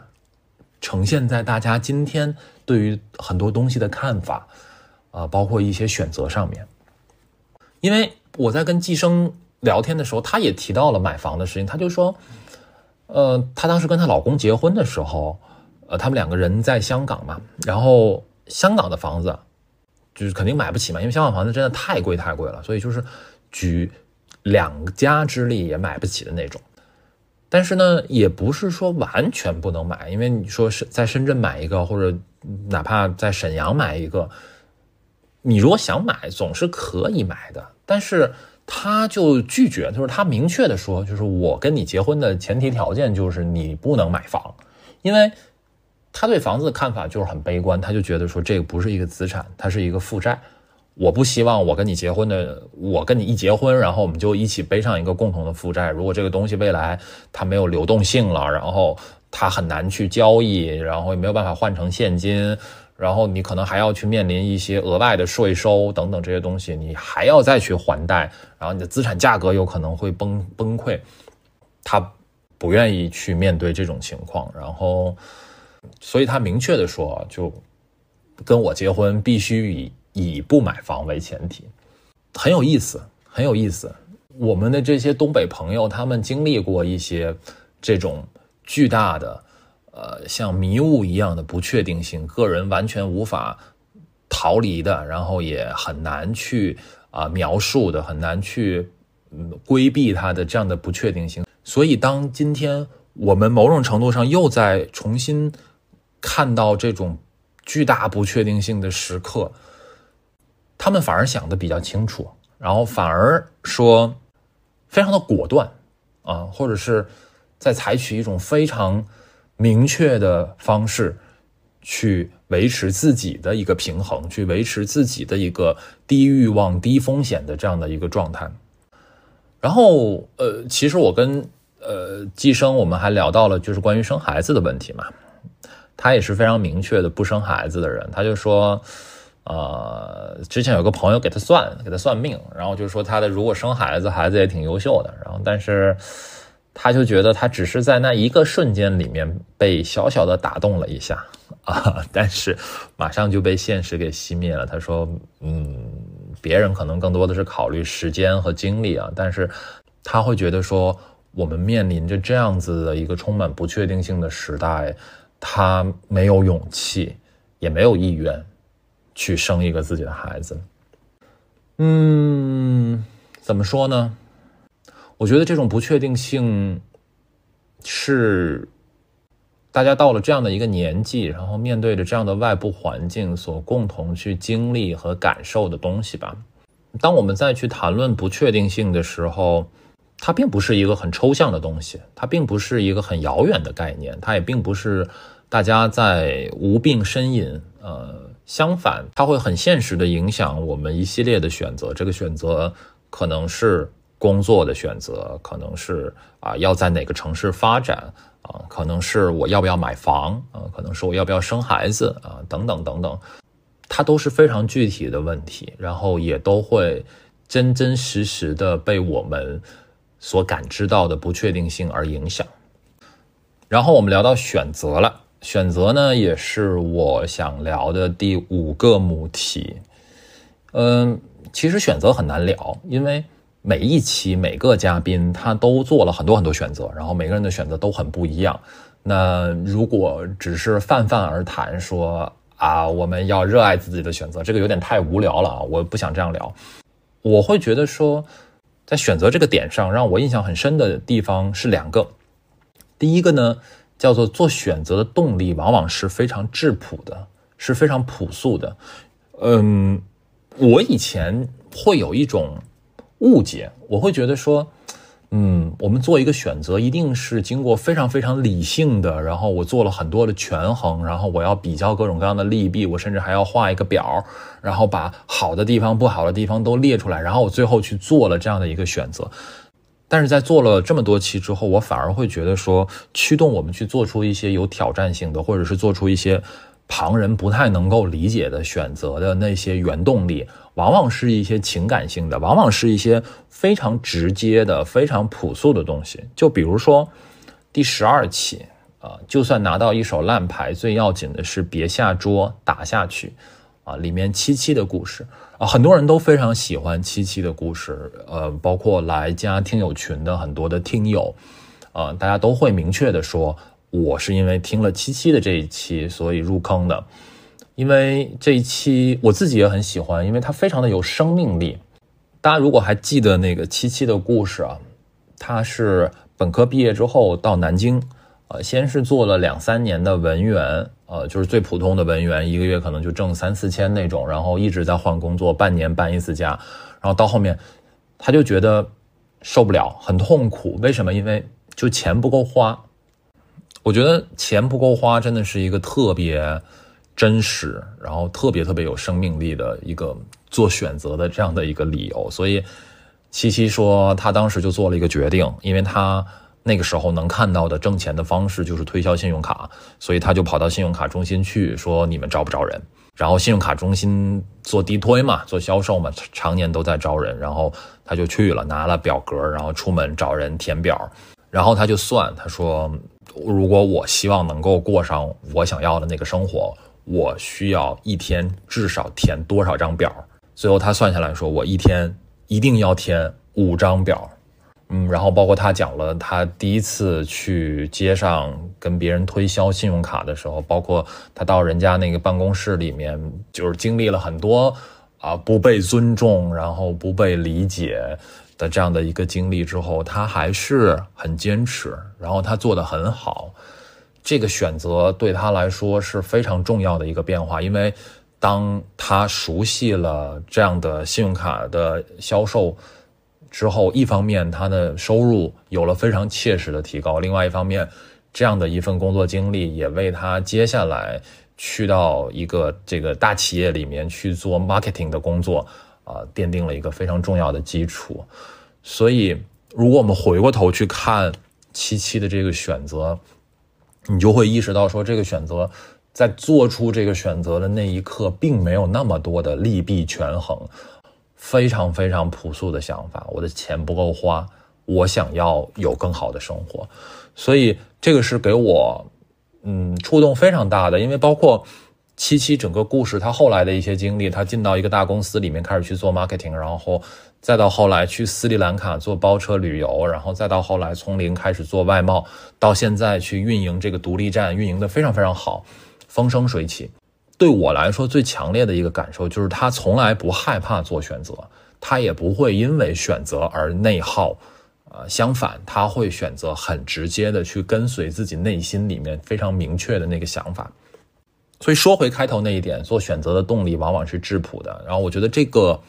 呈现在大家今天。对于很多东西的看法，啊，包括一些选择上面，因为我在跟季生聊天的时候，她也提到了买房的事情。她就说，呃，她当时跟她老公结婚的时候，呃，他们两个人在香港嘛，然后香港的房子就是肯定买不起嘛，因为香港房子真的太贵太贵了，所以就是举两家之力也买不起的那种。但是呢，也不是说完全不能买，因为你说是在深圳买一个，或者哪怕在沈阳买一个，你如果想买，总是可以买的。但是他就拒绝，就是他明确的说，就是我跟你结婚的前提条件就是你不能买房，因为他对房子的看法就是很悲观，他就觉得说这个不是一个资产，它是一个负债。我不希望我跟你结婚的，我跟你一结婚，然后我们就一起背上一个共同的负债。如果这个东西未来它没有流动性了，然后它很难去交易，然后也没有办法换成现金，然后你可能还要去面临一些额外的税收等等这些东西，你还要再去还贷，然后你的资产价格有可能会崩崩溃。他不愿意去面对这种情况，然后，所以他明确的说，就跟我结婚必须以。以不买房为前提，很有意思，很有意思。我们的这些东北朋友，他们经历过一些这种巨大的，呃，像迷雾一样的不确定性，个人完全无法逃离的，然后也很难去啊描述的，很难去嗯规避它的这样的不确定性。所以，当今天我们某种程度上又在重新看到这种巨大不确定性的时刻。他们反而想的比较清楚，然后反而说非常的果断啊，或者是在采取一种非常明确的方式去维持自己的一个平衡，去维持自己的一个低欲望、低风险的这样的一个状态。然后，呃，其实我跟呃季生我们还聊到了就是关于生孩子的问题嘛，他也是非常明确的不生孩子的人，他就说。呃，之前有个朋友给他算，给他算命，然后就说他的如果生孩子，孩子也挺优秀的，然后但是他就觉得他只是在那一个瞬间里面被小小的打动了一下啊，但是马上就被现实给熄灭了。他说，嗯，别人可能更多的是考虑时间和精力啊，但是他会觉得说，我们面临着这样子的一个充满不确定性的时代，他没有勇气，也没有意愿。去生一个自己的孩子，嗯，怎么说呢？我觉得这种不确定性是大家到了这样的一个年纪，然后面对着这样的外部环境所共同去经历和感受的东西吧。当我们再去谈论不确定性的时候，它并不是一个很抽象的东西，它并不是一个很遥远的概念，它也并不是大家在无病呻吟，呃。相反，它会很现实的影响我们一系列的选择。这个选择可能是工作的选择，可能是啊要在哪个城市发展啊，可能是我要不要买房啊，可能是我要不要生孩子啊，等等等等，它都是非常具体的问题，然后也都会真真实实的被我们所感知到的不确定性而影响。然后我们聊到选择了。选择呢，也是我想聊的第五个母题。嗯，其实选择很难聊，因为每一期每个嘉宾他都做了很多很多选择，然后每个人的选择都很不一样。那如果只是泛泛而谈说啊，我们要热爱自己的选择，这个有点太无聊了啊！我不想这样聊。我会觉得说，在选择这个点上，让我印象很深的地方是两个。第一个呢。叫做做选择的动力，往往是非常质朴的，是非常朴素的。嗯，我以前会有一种误解，我会觉得说，嗯，我们做一个选择，一定是经过非常非常理性的，然后我做了很多的权衡，然后我要比较各种各样的利弊，我甚至还要画一个表，然后把好的地方、不好的地方都列出来，然后我最后去做了这样的一个选择。但是在做了这么多期之后，我反而会觉得说，驱动我们去做出一些有挑战性的，或者是做出一些旁人不太能够理解的选择的那些原动力，往往是一些情感性的，往往是一些非常直接的、非常朴素的东西。就比如说第十二期啊，就算拿到一手烂牌，最要紧的是别下桌打下去啊，里面七七的故事。啊，很多人都非常喜欢七七的故事，呃，包括来加听友群的很多的听友，呃，大家都会明确的说，我是因为听了七七的这一期，所以入坑的。因为这一期我自己也很喜欢，因为它非常的有生命力。大家如果还记得那个七七的故事啊，他是本科毕业之后到南京，呃，先是做了两三年的文员。呃，就是最普通的文员，一个月可能就挣三四千那种，然后一直在换工作，半年搬一次家，然后到后面，他就觉得受不了，很痛苦。为什么？因为就钱不够花。我觉得钱不够花真的是一个特别真实，然后特别特别有生命力的一个做选择的这样的一个理由。所以七七说，他当时就做了一个决定，因为他。那个时候能看到的挣钱的方式就是推销信用卡，所以他就跑到信用卡中心去说：“你们招不招人？”然后信用卡中心做地推嘛，做销售嘛，常年都在招人。然后他就去了，拿了表格，然后出门找人填表。然后他就算，他说：“如果我希望能够过上我想要的那个生活，我需要一天至少填多少张表？”最后他算下来说：“我一天一定要填五张表。”嗯，然后包括他讲了他第一次去街上跟别人推销信用卡的时候，包括他到人家那个办公室里面，就是经历了很多啊不被尊重，然后不被理解的这样的一个经历之后，他还是很坚持，然后他做的很好。这个选择对他来说是非常重要的一个变化，因为当他熟悉了这样的信用卡的销售。之后，一方面他的收入有了非常切实的提高，另外一方面，这样的一份工作经历，也为他接下来去到一个这个大企业里面去做 marketing 的工作啊，奠定了一个非常重要的基础。所以，如果我们回过头去看七七的这个选择，你就会意识到说，这个选择在做出这个选择的那一刻，并没有那么多的利弊权衡，非常非常朴素的想法。我的钱不够花，我想要有更好的生活，所以。这个是给我，嗯，触动非常大的，因为包括七七整个故事，他后来的一些经历，他进到一个大公司里面开始去做 marketing，然后再到后来去斯里兰卡做包车旅游，然后再到后来从零开始做外贸，到现在去运营这个独立站，运营的非常非常好，风生水起。对我来说，最强烈的一个感受就是他从来不害怕做选择，他也不会因为选择而内耗。呃，相反，他会选择很直接的去跟随自己内心里面非常明确的那个想法。所以说回开头那一点，做选择的动力往往是质朴的。然后我觉得这个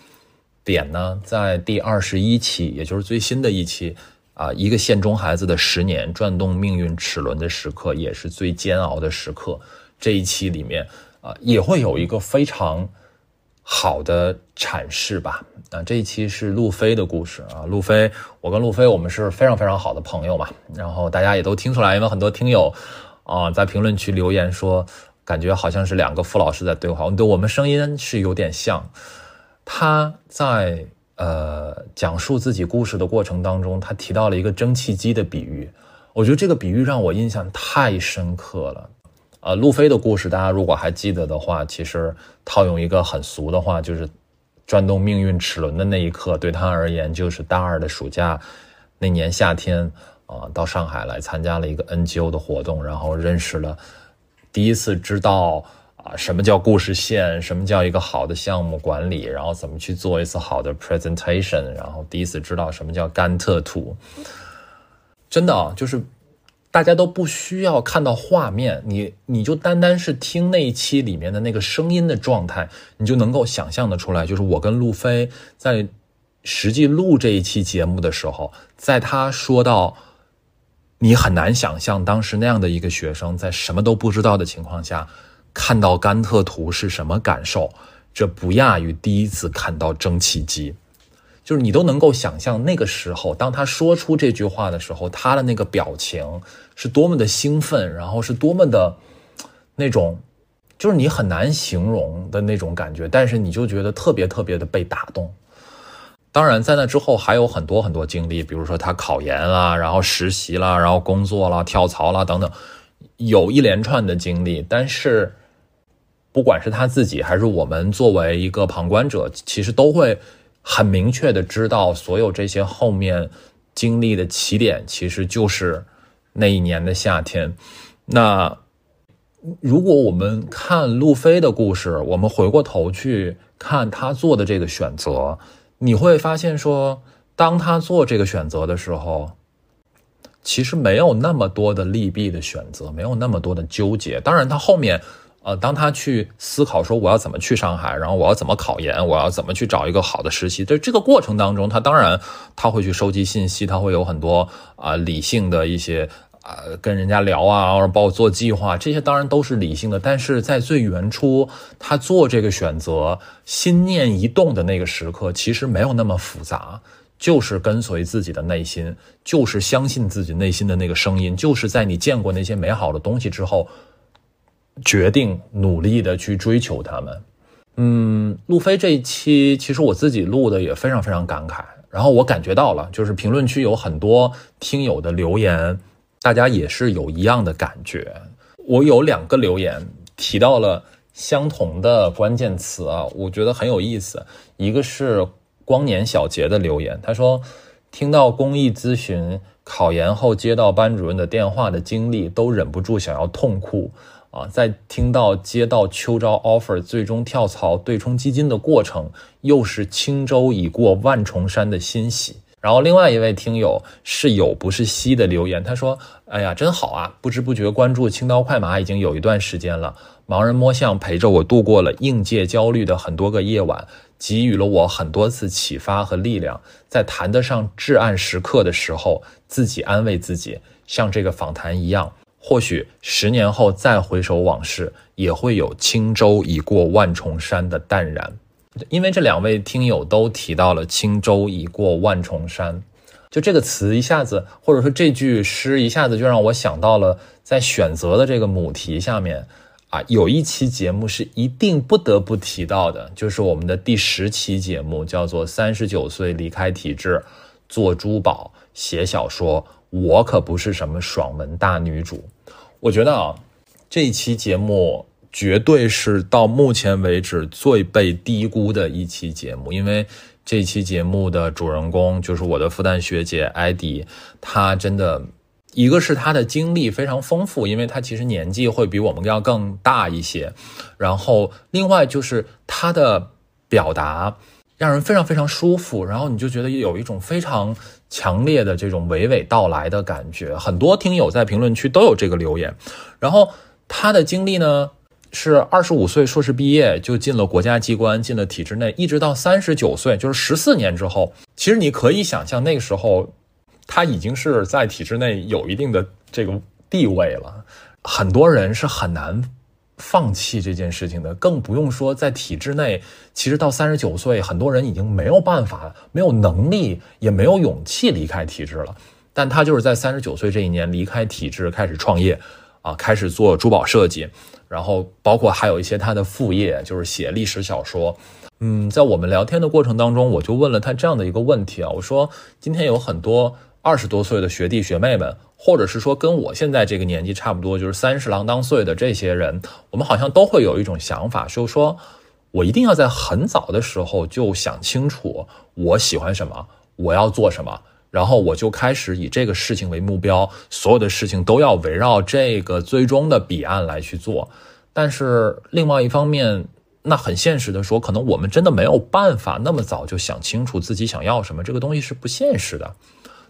点呢，在第二十一期，也就是最新的一期啊，一个县中孩子的十年转动命运齿轮的时刻，也是最煎熬的时刻。这一期里面啊，也会有一个非常。好的阐释吧。啊，这一期是路飞的故事啊。路飞，我跟路飞我们是非常非常好的朋友嘛。然后大家也都听出来，因为很多听友啊在评论区留言说，感觉好像是两个傅老师在对话。对，我们声音是有点像。他在呃讲述自己故事的过程当中，他提到了一个蒸汽机的比喻。我觉得这个比喻让我印象太深刻了。呃，路飞的故事，大家如果还记得的话，其实套用一个很俗的话，就是转动命运齿轮的那一刻，对他而言就是大二的暑假那年夏天啊，到上海来参加了一个 NGO 的活动，然后认识了第一次知道啊什么叫故事线，什么叫一个好的项目管理，然后怎么去做一次好的 presentation，然后第一次知道什么叫甘特图，真的啊，就是。大家都不需要看到画面，你你就单单是听那一期里面的那个声音的状态，你就能够想象的出来。就是我跟路飞在实际录这一期节目的时候，在他说到你很难想象当时那样的一个学生在什么都不知道的情况下看到甘特图是什么感受，这不亚于第一次看到蒸汽机。就是你都能够想象那个时候，当他说出这句话的时候，他的那个表情是多么的兴奋，然后是多么的那种，就是你很难形容的那种感觉。但是你就觉得特别特别的被打动。当然，在那之后还有很多很多经历，比如说他考研啦，然后实习啦，然后工作啦，跳槽啦等等，有一连串的经历。但是，不管是他自己还是我们作为一个旁观者，其实都会。很明确的知道，所有这些后面经历的起点，其实就是那一年的夏天。那如果我们看路飞的故事，我们回过头去看他做的这个选择，你会发现说，当他做这个选择的时候，其实没有那么多的利弊的选择，没有那么多的纠结。当然，他后面。呃，当他去思考说我要怎么去上海，然后我要怎么考研，我要怎么去找一个好的实习，在这个过程当中，他当然他会去收集信息，他会有很多啊理性的一些啊跟人家聊啊，或者包括做计划，这些当然都是理性的。但是在最原初他做这个选择，心念一动的那个时刻，其实没有那么复杂，就是跟随自己的内心，就是相信自己内心的那个声音，就是在你见过那些美好的东西之后。决定努力的去追求他们。嗯，路飞这一期其实我自己录的也非常非常感慨。然后我感觉到了，就是评论区有很多听友的留言，大家也是有一样的感觉。我有两个留言提到了相同的关键词啊，我觉得很有意思。一个是光年小杰的留言，他说听到公益咨询考研后接到班主任的电话的经历，都忍不住想要痛哭。啊，在听到接到秋招 offer，最终跳槽对冲基金的过程，又是轻舟已过万重山的欣喜。然后另外一位听友是有不是西的留言，他说：“哎呀，真好啊！不知不觉关注青刀快马已经有一段时间了，盲人摸象陪着我度过了应届焦虑的很多个夜晚，给予了我很多次启发和力量。在谈得上至暗时刻的时候，自己安慰自己，像这个访谈一样。”或许十年后再回首往事，也会有轻舟已过万重山的淡然。因为这两位听友都提到了“轻舟已过万重山”，就这个词一下子，或者说这句诗一下子就让我想到了，在选择的这个母题下面，啊，有一期节目是一定不得不提到的，就是我们的第十期节目，叫做“三十九岁离开体制，做珠宝写小说”。我可不是什么爽文大女主，我觉得啊，这一期节目绝对是到目前为止最被低估的一期节目，因为这期节目的主人公就是我的复旦学姐艾迪，她真的，一个是她的经历非常丰富，因为她其实年纪会比我们要更大一些，然后另外就是她的表达。让人非常非常舒服，然后你就觉得有一种非常强烈的这种娓娓道来的感觉。很多听友在评论区都有这个留言。然后他的经历呢，是二十五岁硕士毕业就进了国家机关，进了体制内，一直到三十九岁，就是十四年之后。其实你可以想象，那个时候他已经是在体制内有一定的这个地位了。很多人是很难。放弃这件事情的，更不用说在体制内。其实到三十九岁，很多人已经没有办法、没有能力、也没有勇气离开体制了。但他就是在三十九岁这一年离开体制，开始创业，啊，开始做珠宝设计，然后包括还有一些他的副业，就是写历史小说。嗯，在我们聊天的过程当中，我就问了他这样的一个问题啊，我说今天有很多。二十多岁的学弟学妹们，或者是说跟我现在这个年纪差不多，就是三十郎当岁的这些人，我们好像都会有一种想法，就是说我一定要在很早的时候就想清楚我喜欢什么，我要做什么，然后我就开始以这个事情为目标，所有的事情都要围绕这个最终的彼岸来去做。但是另外一方面，那很现实的说，可能我们真的没有办法那么早就想清楚自己想要什么，这个东西是不现实的。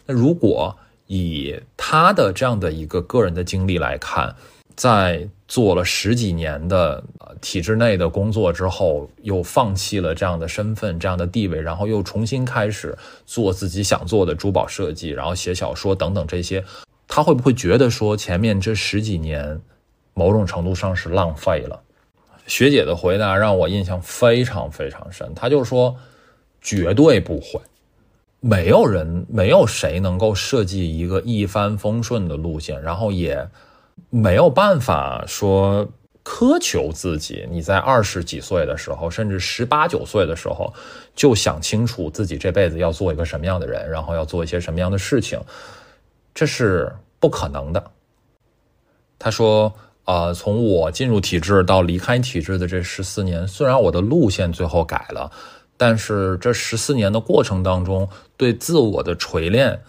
那如果以他的这样的一个个人的经历来看，在做了十几年的体制内的工作之后，又放弃了这样的身份、这样的地位，然后又重新开始做自己想做的珠宝设计，然后写小说等等这些，他会不会觉得说前面这十几年某种程度上是浪费了？学姐的回答让我印象非常非常深，她就说绝对不会。没有人，没有谁能够设计一个一帆风顺的路线，然后也没有办法说苛求自己。你在二十几岁的时候，甚至十八九岁的时候，就想清楚自己这辈子要做一个什么样的人，然后要做一些什么样的事情，这是不可能的。他说：“啊，从我进入体制到离开体制的这十四年，虽然我的路线最后改了。”但是这十四年的过程当中，对自我的锤炼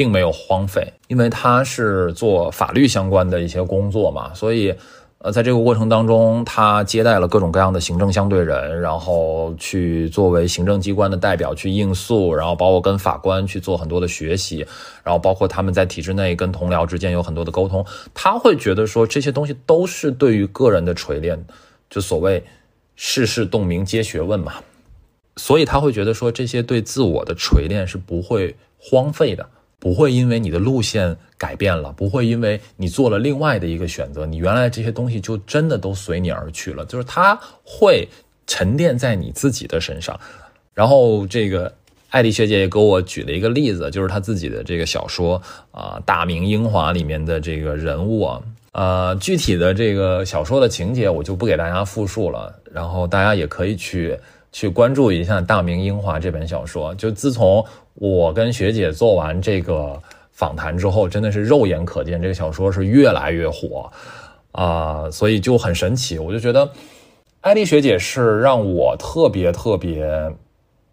并没有荒废，因为他是做法律相关的一些工作嘛，所以，呃，在这个过程当中，他接待了各种各样的行政相对人，然后去作为行政机关的代表去应诉，然后包括跟法官去做很多的学习，然后包括他们在体制内跟同僚之间有很多的沟通，他会觉得说这些东西都是对于个人的锤炼，就所谓世事洞明皆学问嘛。所以他会觉得说这些对自我的锤炼是不会荒废的，不会因为你的路线改变了，不会因为你做了另外的一个选择，你原来这些东西就真的都随你而去了。就是它会沉淀在你自己的身上。然后这个艾丽学姐也给我举了一个例子，就是她自己的这个小说啊《大明英华》里面的这个人物啊，呃，具体的这个小说的情节我就不给大家复述了，然后大家也可以去。去关注一下《大明英华》这本小说。就自从我跟学姐做完这个访谈之后，真的是肉眼可见，这个小说是越来越火啊！所以就很神奇。我就觉得艾丽学姐是让我特别特别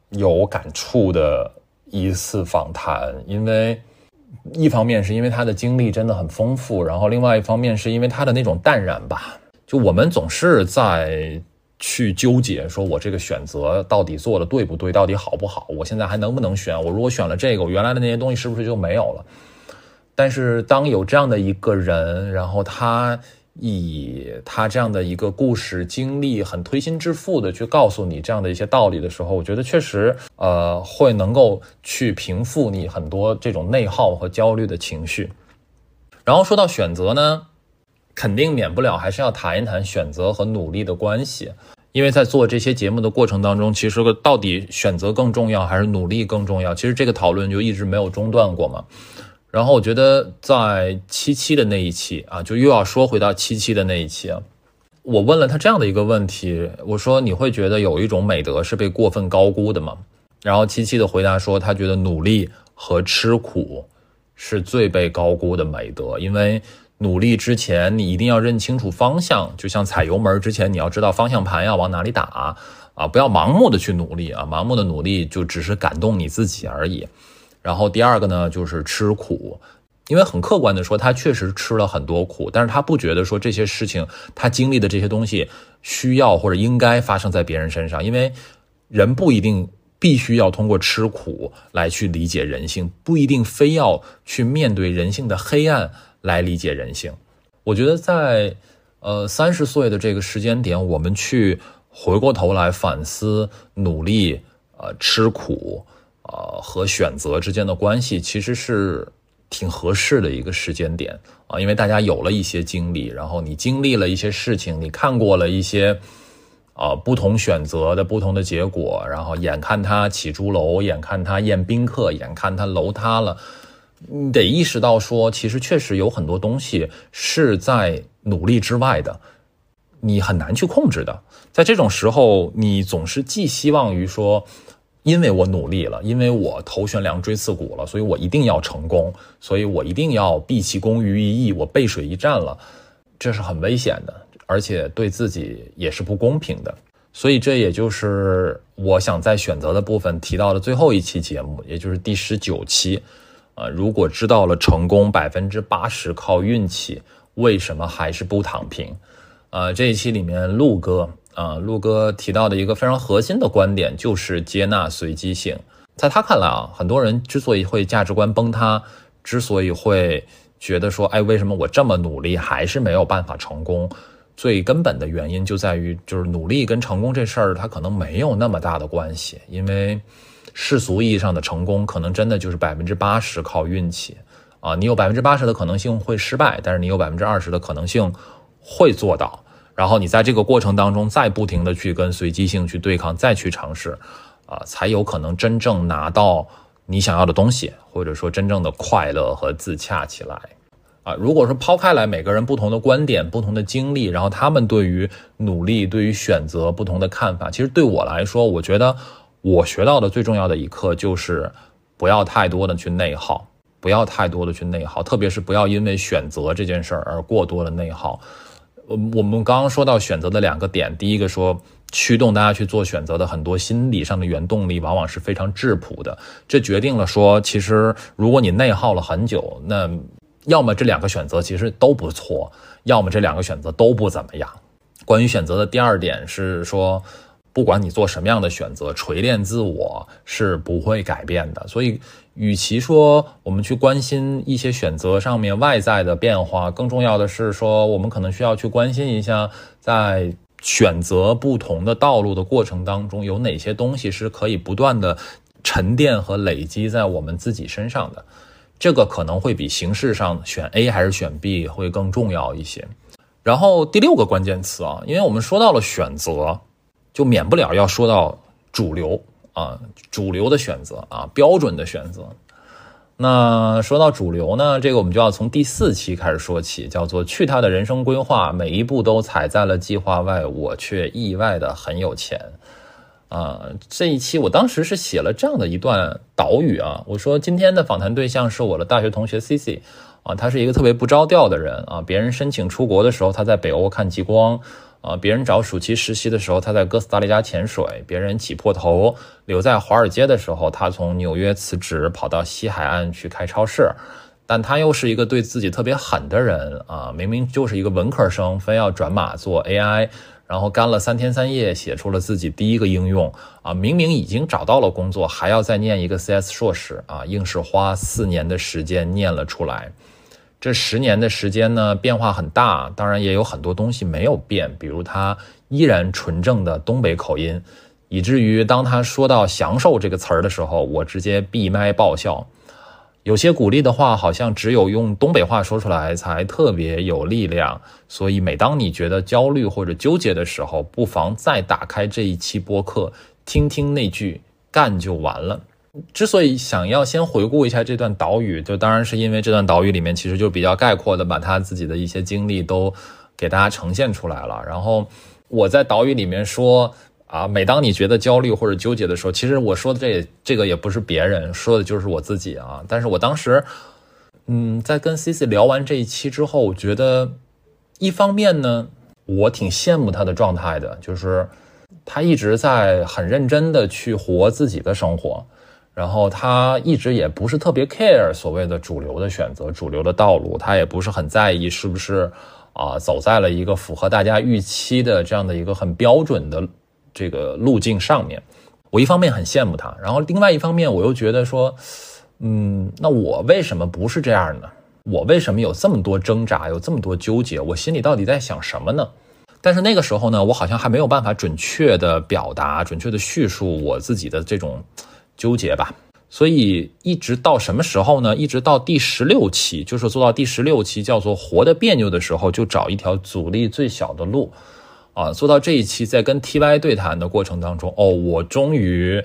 有感触的一次访谈，因为一方面是因为她的经历真的很丰富，然后另外一方面是因为她的那种淡然吧。就我们总是在。去纠结，说我这个选择到底做的对不对，到底好不好？我现在还能不能选？我如果选了这个，我原来的那些东西是不是就没有了？但是当有这样的一个人，然后他以他这样的一个故事经历，很推心置腹的去告诉你这样的一些道理的时候，我觉得确实，呃，会能够去平复你很多这种内耗和焦虑的情绪。然后说到选择呢，肯定免不了还是要谈一谈选择和努力的关系。因为在做这些节目的过程当中，其实到底选择更重要还是努力更重要？其实这个讨论就一直没有中断过嘛。然后我觉得在七七的那一期啊，就又要说回到七七的那一期，我问了他这样的一个问题，我说你会觉得有一种美德是被过分高估的吗？然后七七的回答说，他觉得努力和吃苦是最被高估的美德，因为努力之前你一定要认清楚方向，就像踩油门之前你要知道方向盘要往哪里打啊，不要盲目的去努力啊，盲目的努力就只是感动你自己而已。然后第二个呢，就是吃苦，因为很客观的说，他确实吃了很多苦，但是他不觉得说这些事情他经历的这些东西需要或者应该发生在别人身上，因为人不一定必须要通过吃苦来去理解人性，不一定非要去面对人性的黑暗来理解人性。我觉得在呃三十岁的这个时间点，我们去回过头来反思努力，呃吃苦。呃，和选择之间的关系其实是挺合适的一个时间点啊，因为大家有了一些经历，然后你经历了一些事情，你看过了一些啊不同选择的不同的结果，然后眼看他起朱楼，眼看他宴宾客，眼看他楼塌了，你得意识到说，其实确实有很多东西是在努力之外的，你很难去控制的。在这种时候，你总是寄希望于说。因为我努力了，因为我头悬梁锥刺股了，所以我一定要成功，所以我一定要毕其功于一役，我背水一战了，这是很危险的，而且对自己也是不公平的。所以这也就是我想在选择的部分提到的最后一期节目，也就是第十九期。啊，如果知道了成功百分之八十靠运气，为什么还是不躺平？啊，这一期里面陆哥。啊，陆哥提到的一个非常核心的观点就是接纳随机性。在他看来啊，很多人之所以会价值观崩塌，之所以会觉得说，哎，为什么我这么努力还是没有办法成功？最根本的原因就在于，就是努力跟成功这事儿，它可能没有那么大的关系。因为世俗意义上的成功，可能真的就是百分之八十靠运气啊。你有百分之八十的可能性会失败，但是你有百分之二十的可能性会做到。然后你在这个过程当中再不停的去跟随机性去对抗，再去尝试，啊，才有可能真正拿到你想要的东西，或者说真正的快乐和自洽起来，啊，如果说抛开来每个人不同的观点、不同的经历，然后他们对于努力、对于选择不同的看法，其实对我来说，我觉得我学到的最重要的一课就是不要太多的去内耗，不要太多的去内耗，特别是不要因为选择这件事儿而过多的内耗。我我们刚刚说到选择的两个点，第一个说驱动大家去做选择的很多心理上的原动力，往往是非常质朴的。这决定了说，其实如果你内耗了很久，那要么这两个选择其实都不错，要么这两个选择都不怎么样。关于选择的第二点是说。不管你做什么样的选择，锤炼自我是不会改变的。所以，与其说我们去关心一些选择上面外在的变化，更重要的是说，我们可能需要去关心一下，在选择不同的道路的过程当中，有哪些东西是可以不断的沉淀和累积在我们自己身上的。这个可能会比形式上选 A 还是选 B 会更重要一些。然后第六个关键词啊，因为我们说到了选择。就免不了要说到主流啊，主流的选择啊，标准的选择。那说到主流呢，这个我们就要从第四期开始说起，叫做“去他的人生规划，每一步都踩在了计划外，我却意外的很有钱”。啊，这一期我当时是写了这样的一段导语啊，我说今天的访谈对象是我的大学同学 C C 啊，他是一个特别不着调的人啊，别人申请出国的时候，他在北欧看极光。啊！别人找暑期实习的时候，他在哥斯达黎加潜水；别人挤破头留在华尔街的时候，他从纽约辞职跑到西海岸去开超市。但他又是一个对自己特别狠的人啊！明明就是一个文科生，非要转码做 AI，然后干了三天三夜写出了自己第一个应用啊！明明已经找到了工作，还要再念一个 CS 硕士啊！硬是花四年的时间念了出来。这十年的时间呢，变化很大，当然也有很多东西没有变，比如他依然纯正的东北口音，以至于当他说到“享受”这个词儿的时候，我直接闭麦爆笑，有些鼓励的话，好像只有用东北话说出来才特别有力量。所以，每当你觉得焦虑或者纠结的时候，不妨再打开这一期播客，听听那句“干就完了”。之所以想要先回顾一下这段导语，就当然是因为这段导语里面其实就比较概括的把他自己的一些经历都给大家呈现出来了。然后我在导语里面说。啊，每当你觉得焦虑或者纠结的时候，其实我说的这这个也不是别人说的，就是我自己啊。但是我当时，嗯，在跟 C C 聊完这一期之后，我觉得一方面呢，我挺羡慕他的状态的，就是他一直在很认真的去活自己的生活，然后他一直也不是特别 care 所谓的主流的选择、主流的道路，他也不是很在意是不是啊走在了一个符合大家预期的这样的一个很标准的。这个路径上面，我一方面很羡慕他，然后另外一方面我又觉得说，嗯，那我为什么不是这样呢？我为什么有这么多挣扎，有这么多纠结？我心里到底在想什么呢？但是那个时候呢，我好像还没有办法准确的表达、准确的叙述我自己的这种纠结吧。所以一直到什么时候呢？一直到第十六期，就是做到第十六期叫做“活得别扭”的时候，就找一条阻力最小的路。啊，做到这一期，在跟 TY 对谈的过程当中，哦，我终于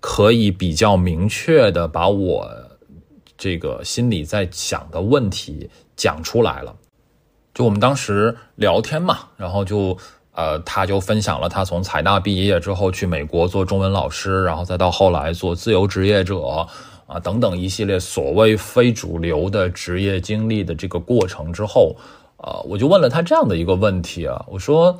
可以比较明确的把我这个心里在想的问题讲出来了。就我们当时聊天嘛，然后就呃，他就分享了他从财大毕业之后去美国做中文老师，然后再到后来做自由职业者啊等等一系列所谓非主流的职业经历的这个过程之后。啊，我就问了他这样的一个问题啊，我说，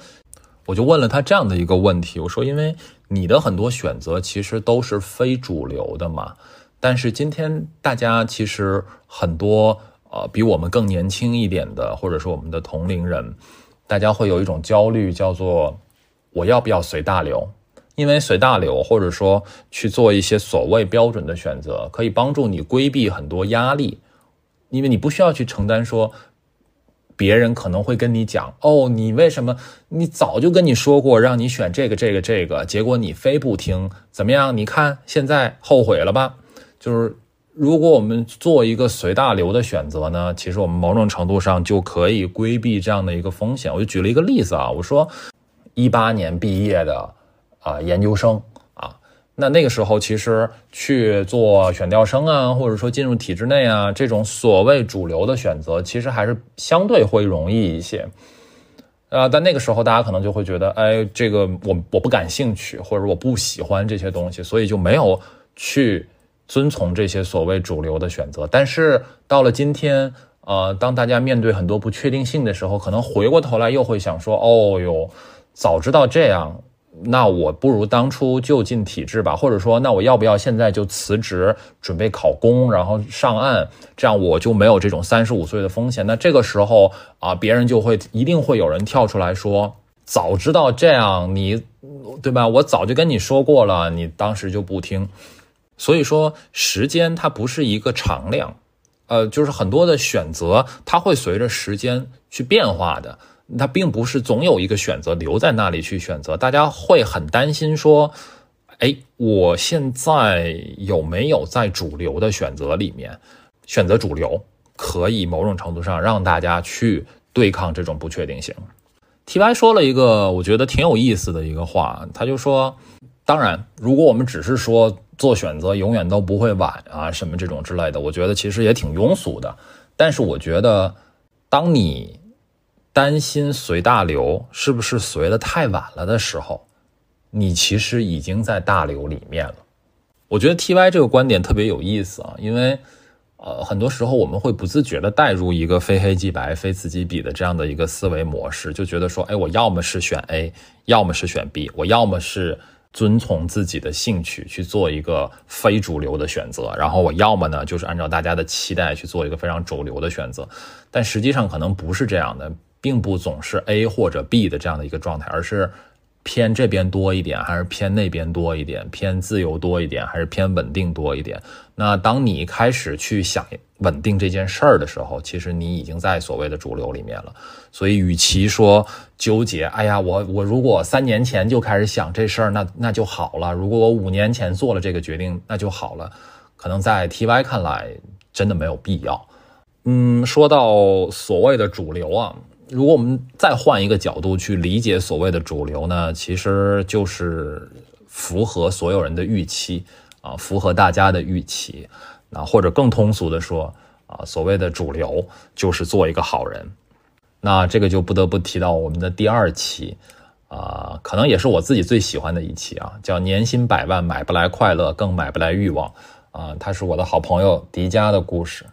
我就问了他这样的一个问题，我说，因为你的很多选择其实都是非主流的嘛，但是今天大家其实很多呃比我们更年轻一点的，或者说我们的同龄人，大家会有一种焦虑，叫做我要不要随大流？因为随大流或者说去做一些所谓标准的选择，可以帮助你规避很多压力，因为你不需要去承担说。别人可能会跟你讲哦，你为什么？你早就跟你说过让你选这个、这个、这个，结果你非不听，怎么样？你看现在后悔了吧？就是如果我们做一个随大流的选择呢，其实我们某种程度上就可以规避这样的一个风险。我就举了一个例子啊，我说一八年毕业的啊研究生啊。那那个时候，其实去做选调生啊，或者说进入体制内啊，这种所谓主流的选择，其实还是相对会容易一些。啊，但那个时候大家可能就会觉得，哎，这个我我不感兴趣，或者我不喜欢这些东西，所以就没有去遵从这些所谓主流的选择。但是到了今天，呃，当大家面对很多不确定性的时候，可能回过头来又会想说，哦哟，早知道这样。那我不如当初就进体制吧，或者说，那我要不要现在就辞职，准备考公，然后上岸，这样我就没有这种三十五岁的风险。那这个时候啊，别人就会一定会有人跳出来说，早知道这样，你对吧？我早就跟你说过了，你当时就不听。所以说，时间它不是一个常量，呃，就是很多的选择，它会随着时间去变化的。它并不是总有一个选择留在那里去选择，大家会很担心说，哎，我现在有没有在主流的选择里面选择主流，可以某种程度上让大家去对抗这种不确定性。T Y 说了一个我觉得挺有意思的一个话，他就说，当然，如果我们只是说做选择永远都不会晚啊什么这种之类的，我觉得其实也挺庸俗的。但是我觉得，当你担心随大流是不是随的太晚了的时候，你其实已经在大流里面了。我觉得 T Y 这个观点特别有意思啊，因为呃，很多时候我们会不自觉的带入一个非黑即白、非此即彼的这样的一个思维模式，就觉得说，哎，我要么是选 A，要么是选 B，我要么是遵从自己的兴趣去做一个非主流的选择，然后我要么呢就是按照大家的期待去做一个非常主流的选择，但实际上可能不是这样的。并不总是 A 或者 B 的这样的一个状态，而是偏这边多一点，还是偏那边多一点，偏自由多一点，还是偏稳定多一点。那当你开始去想稳定这件事儿的时候，其实你已经在所谓的主流里面了。所以，与其说纠结，哎呀，我我如果三年前就开始想这事儿，那那就好了；如果我五年前做了这个决定，那就好了。可能在 TY 看来，真的没有必要。嗯，说到所谓的主流啊，如果我们再换一个角度去理解所谓的主流呢，其实就是符合所有人的预期啊，符合大家的预期。那或者更通俗的说啊，所谓的主流就是做一个好人。那这个就不得不提到我们的第二期啊，可能也是我自己最喜欢的一期啊，叫“年薪百万买不来快乐，更买不来欲望”啊，他是我的好朋友迪迦的故事。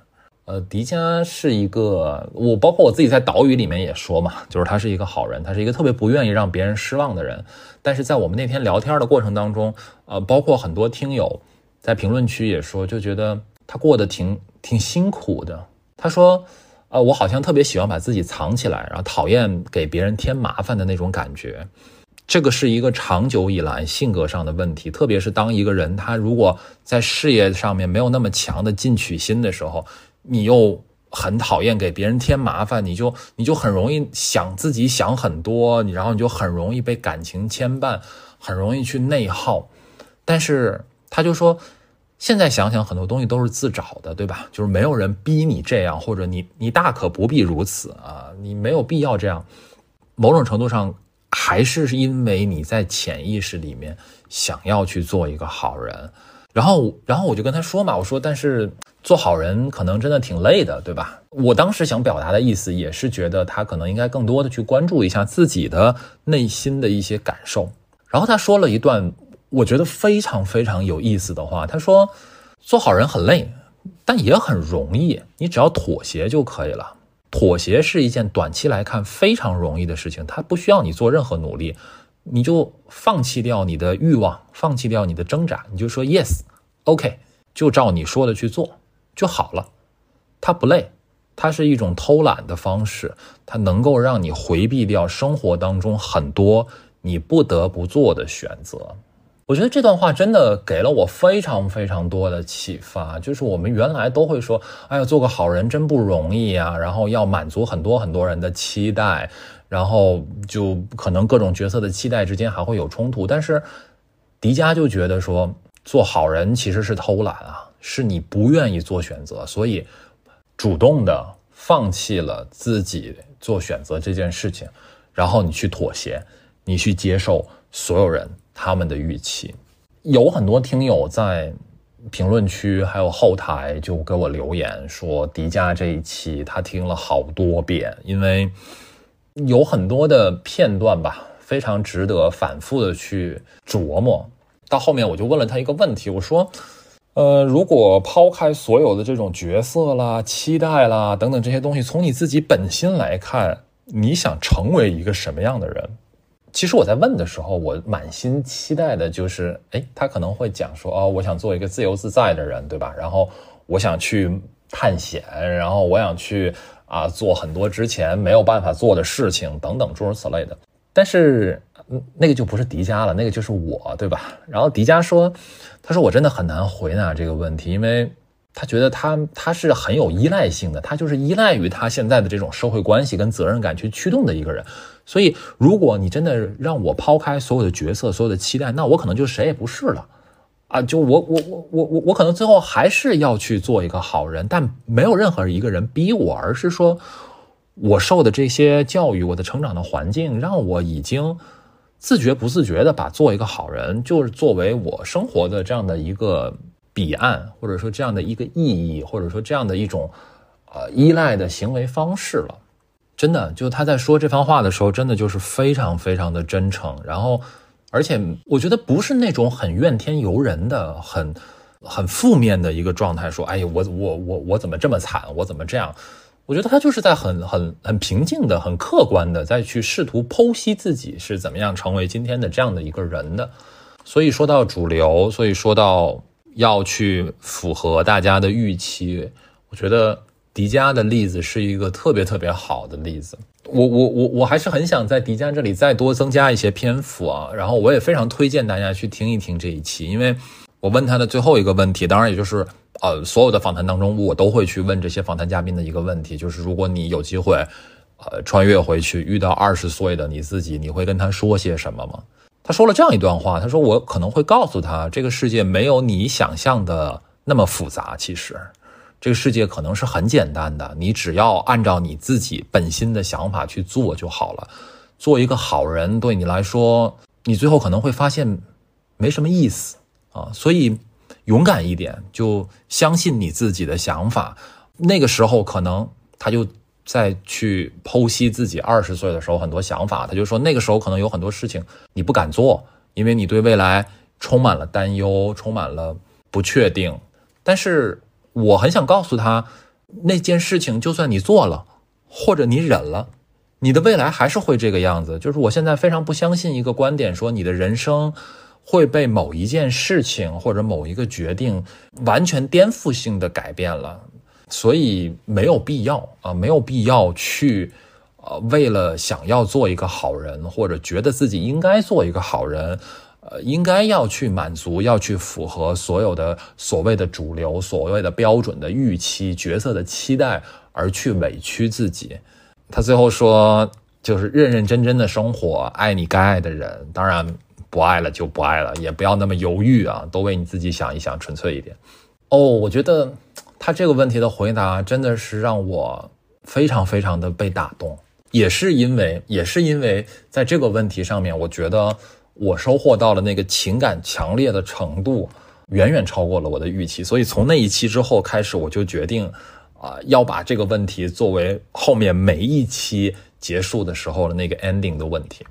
呃，迪迦是一个，我包括我自己在岛屿里面也说嘛，就是他是一个好人，他是一个特别不愿意让别人失望的人。但是在我们那天聊天的过程当中，呃，包括很多听友在评论区也说，就觉得他过得挺挺辛苦的。他说，呃，我好像特别喜欢把自己藏起来，然后讨厌给别人添麻烦的那种感觉。这个是一个长久以来性格上的问题，特别是当一个人他如果在事业上面没有那么强的进取心的时候。你又很讨厌给别人添麻烦，你就你就很容易想自己想很多，你然后你就很容易被感情牵绊，很容易去内耗。但是他就说，现在想想很多东西都是自找的，对吧？就是没有人逼你这样，或者你你大可不必如此啊，你没有必要这样。某种程度上还是因为你在潜意识里面想要去做一个好人。然后然后我就跟他说嘛，我说但是。做好人可能真的挺累的，对吧？我当时想表达的意思也是觉得他可能应该更多的去关注一下自己的内心的一些感受。然后他说了一段我觉得非常非常有意思的话，他说：“做好人很累，但也很容易，你只要妥协就可以了。妥协是一件短期来看非常容易的事情，它不需要你做任何努力，你就放弃掉你的欲望，放弃掉你的挣扎，你就说 yes，OK，就照你说的去做。”就好了，他不累，它是一种偷懒的方式，它能够让你回避掉生活当中很多你不得不做的选择。我觉得这段话真的给了我非常非常多的启发。就是我们原来都会说，哎呀，做个好人真不容易啊，然后要满足很多很多人的期待，然后就可能各种角色的期待之间还会有冲突。但是迪迦就觉得说，做好人其实是偷懒啊。是你不愿意做选择，所以主动的放弃了自己做选择这件事情，然后你去妥协，你去接受所有人他们的预期。有很多听友在评论区还有后台就给我留言说，迪迦这一期他听了好多遍，因为有很多的片段吧，非常值得反复的去琢磨。到后面我就问了他一个问题，我说。呃，如果抛开所有的这种角色啦、期待啦等等这些东西，从你自己本心来看，你想成为一个什么样的人？其实我在问的时候，我满心期待的就是，哎，他可能会讲说，哦，我想做一个自由自在的人，对吧？然后我想去探险，然后我想去啊做很多之前没有办法做的事情，等等诸如此类的。但是。那个就不是迪迦了，那个就是我，对吧？然后迪迦说：“他说我真的很难回答这个问题，因为他觉得他他是很有依赖性的，他就是依赖于他现在的这种社会关系跟责任感去驱动的一个人。所以，如果你真的让我抛开所有的角色、所有的期待，那我可能就谁也不是了啊！就我我我我我我可能最后还是要去做一个好人，但没有任何一个人逼我，而是说我受的这些教育，我的成长的环境，让我已经。”自觉不自觉的把做一个好人，就是作为我生活的这样的一个彼岸，或者说这样的一个意义，或者说这样的一种，呃，依赖的行为方式了。真的，就他在说这番话的时候，真的就是非常非常的真诚。然后，而且我觉得不是那种很怨天尤人的、很很负面的一个状态，说，哎呀，我我我我怎么这么惨，我怎么这样。我觉得他就是在很很很平静的、很客观的再去试图剖析自己是怎么样成为今天的这样的一个人的。所以说到主流，所以说到要去符合大家的预期，我觉得迪迦的例子是一个特别特别好的例子。我我我我还是很想在迪迦这里再多增加一些篇幅啊。然后我也非常推荐大家去听一听这一期，因为我问他的最后一个问题，当然也就是。呃，所有的访谈当中，我都会去问这些访谈嘉宾的一个问题，就是如果你有机会，呃，穿越回去遇到二十岁的你自己，你会跟他说些什么吗？他说了这样一段话，他说我可能会告诉他，这个世界没有你想象的那么复杂，其实，这个世界可能是很简单的，你只要按照你自己本心的想法去做就好了。做一个好人对你来说，你最后可能会发现没什么意思啊。所以勇敢一点，就相信你自己的想法。那个时候可能他就再去剖析自己二十岁的时候很多想法，他就说那个时候可能有很多事情你不敢做，因为你对未来充满了担忧，充满了不确定。但是我很想告诉他，那件事情就算你做了，或者你忍了，你的未来还是会这个样子。就是我现在非常不相信一个观点，说你的人生会被某一件事情或者某一个决定完全颠覆性的改变了。所以没有必要啊，没有必要去，呃，为了想要做一个好人，或者觉得自己应该做一个好人，呃，应该要去满足，要去符合所有的所谓的主流、所谓的标准的预期、角色的期待，而去委屈自己。他最后说，就是认认真真的生活，爱你该爱的人，当然不爱了就不爱了，也不要那么犹豫啊，都为你自己想一想，纯粹一点。哦，我觉得。他这个问题的回答真的是让我非常非常的被打动，也是因为也是因为在这个问题上面，我觉得我收获到了那个情感强烈的程度远远超过了我的预期，所以从那一期之后开始，我就决定啊要把这个问题作为后面每一期结束的时候的那个 ending 的问题。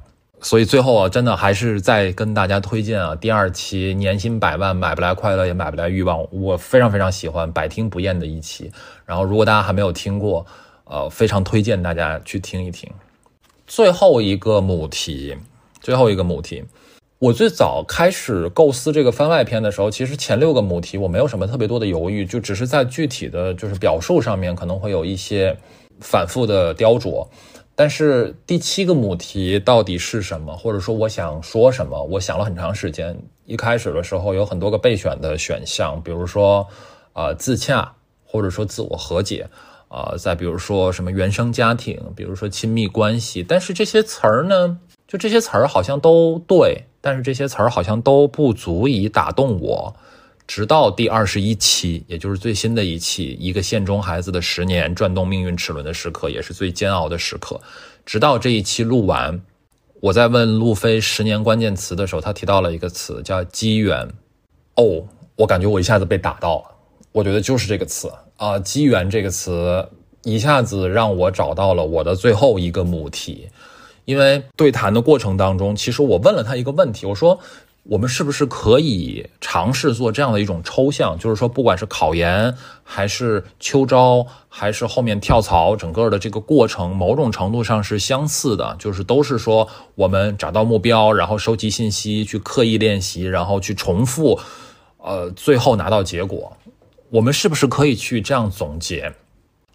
所以最后啊，真的还是再跟大家推荐啊，第二期年薪百万买不来快乐也买不来欲望，我非常非常喜欢，百听不厌的一期。然后如果大家还没有听过，呃，非常推荐大家去听一听。最后一个母题，最后一个母题，我最早开始构思这个番外篇的时候，其实前六个母题我没有什么特别多的犹豫，就只是在具体的就是表述上面可能会有一些反复的雕琢。但是第七个母题到底是什么？或者说我想说什么？我想了很长时间。一开始的时候有很多个备选的选项，比如说，呃，自洽，或者说自我和解，啊，再比如说什么原生家庭，比如说亲密关系。但是这些词儿呢，就这些词儿好像都对，但是这些词儿好像都不足以打动我。直到第二十一期，也就是最新的一期，一个县中孩子的十年转动命运齿轮的时刻，也是最煎熬的时刻。直到这一期录完，我在问路飞十年关键词的时候，他提到了一个词叫机缘。哦，我感觉我一下子被打到了。我觉得就是这个词啊，机缘这个词一下子让我找到了我的最后一个母题。因为对谈的过程当中，其实我问了他一个问题，我说。我们是不是可以尝试做这样的一种抽象？就是说，不管是考研，还是秋招，还是后面跳槽，整个的这个过程，某种程度上是相似的。就是都是说，我们找到目标，然后收集信息，去刻意练习，然后去重复，呃，最后拿到结果。我们是不是可以去这样总结？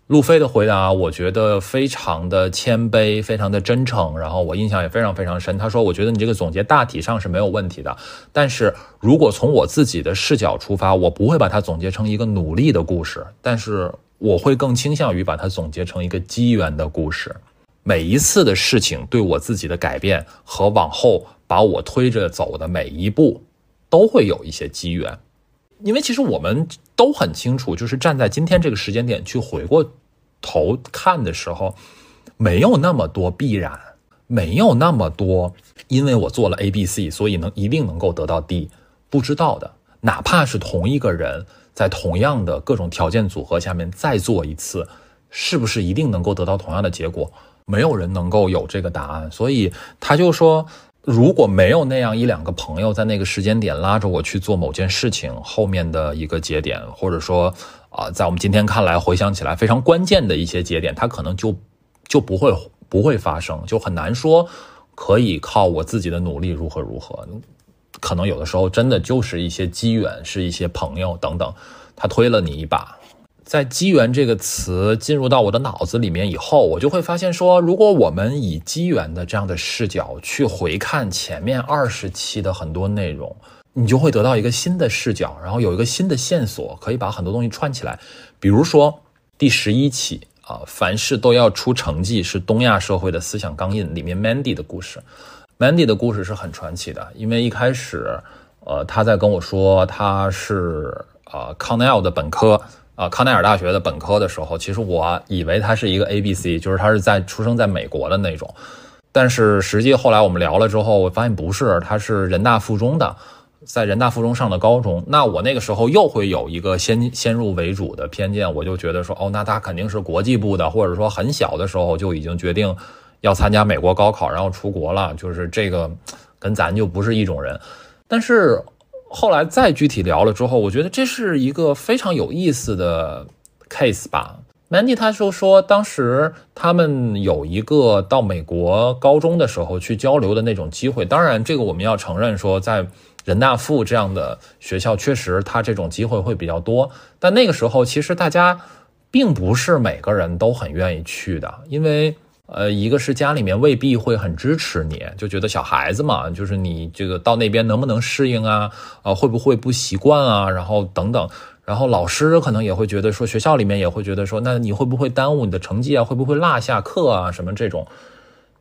路飞的回答，我觉得非常的谦卑，非常的真诚，然后我印象也非常非常深。他说：“我觉得你这个总结大体上是没有问题的，但是如果从我自己的视角出发，我不会把它总结成一个努力的故事，但是我会更倾向于把它总结成一个机缘的故事。每一次的事情对我自己的改变和往后把我推着走的每一步，都会有一些机缘。”因为其实我们都很清楚，就是站在今天这个时间点去回过头看的时候，没有那么多必然，没有那么多，因为我做了 A、B、C，所以能一定能够得到 D，不知道的。哪怕是同一个人在同样的各种条件组合下面再做一次，是不是一定能够得到同样的结果？没有人能够有这个答案。所以他就说。如果没有那样一两个朋友在那个时间点拉着我去做某件事情，后面的一个节点，或者说啊，在我们今天看来回想起来非常关键的一些节点，它可能就就不会不会发生，就很难说可以靠我自己的努力如何如何，可能有的时候真的就是一些机缘，是一些朋友等等，他推了你一把。在“机缘”这个词进入到我的脑子里面以后，我就会发现说，如果我们以机缘的这样的视角去回看前面二十期的很多内容，你就会得到一个新的视角，然后有一个新的线索，可以把很多东西串起来。比如说第十一期啊，凡事都要出成绩是东亚社会的思想钢印里面 Mandy 的故事。Mandy 的故事是很传奇的，因为一开始，呃，他在跟我说他是呃 Cornell 的本科。啊康奈尔大学的本科的时候，其实我以为他是一个 A B C，就是他是在出生在美国的那种。但是实际后来我们聊了之后，我发现不是，他是人大附中的，在人大附中上的高中。那我那个时候又会有一个先先入为主的偏见，我就觉得说，哦，那他肯定是国际部的，或者说很小的时候就已经决定要参加美国高考，然后出国了，就是这个跟咱就不是一种人。但是后来再具体聊了之后，我觉得这是一个非常有意思的 case 吧。Mandy 他就说，当时他们有一个到美国高中的时候去交流的那种机会。当然，这个我们要承认说，在人大附这样的学校，确实他这种机会会比较多。但那个时候，其实大家并不是每个人都很愿意去的，因为呃，一个是家里面未必会很支持你，就觉得小孩子嘛，就是你这个到那边能不能适应啊？呃，会不会不习惯啊？然后等等。然后老师可能也会觉得说，学校里面也会觉得说，那你会不会耽误你的成绩啊？会不会落下课啊？什么这种？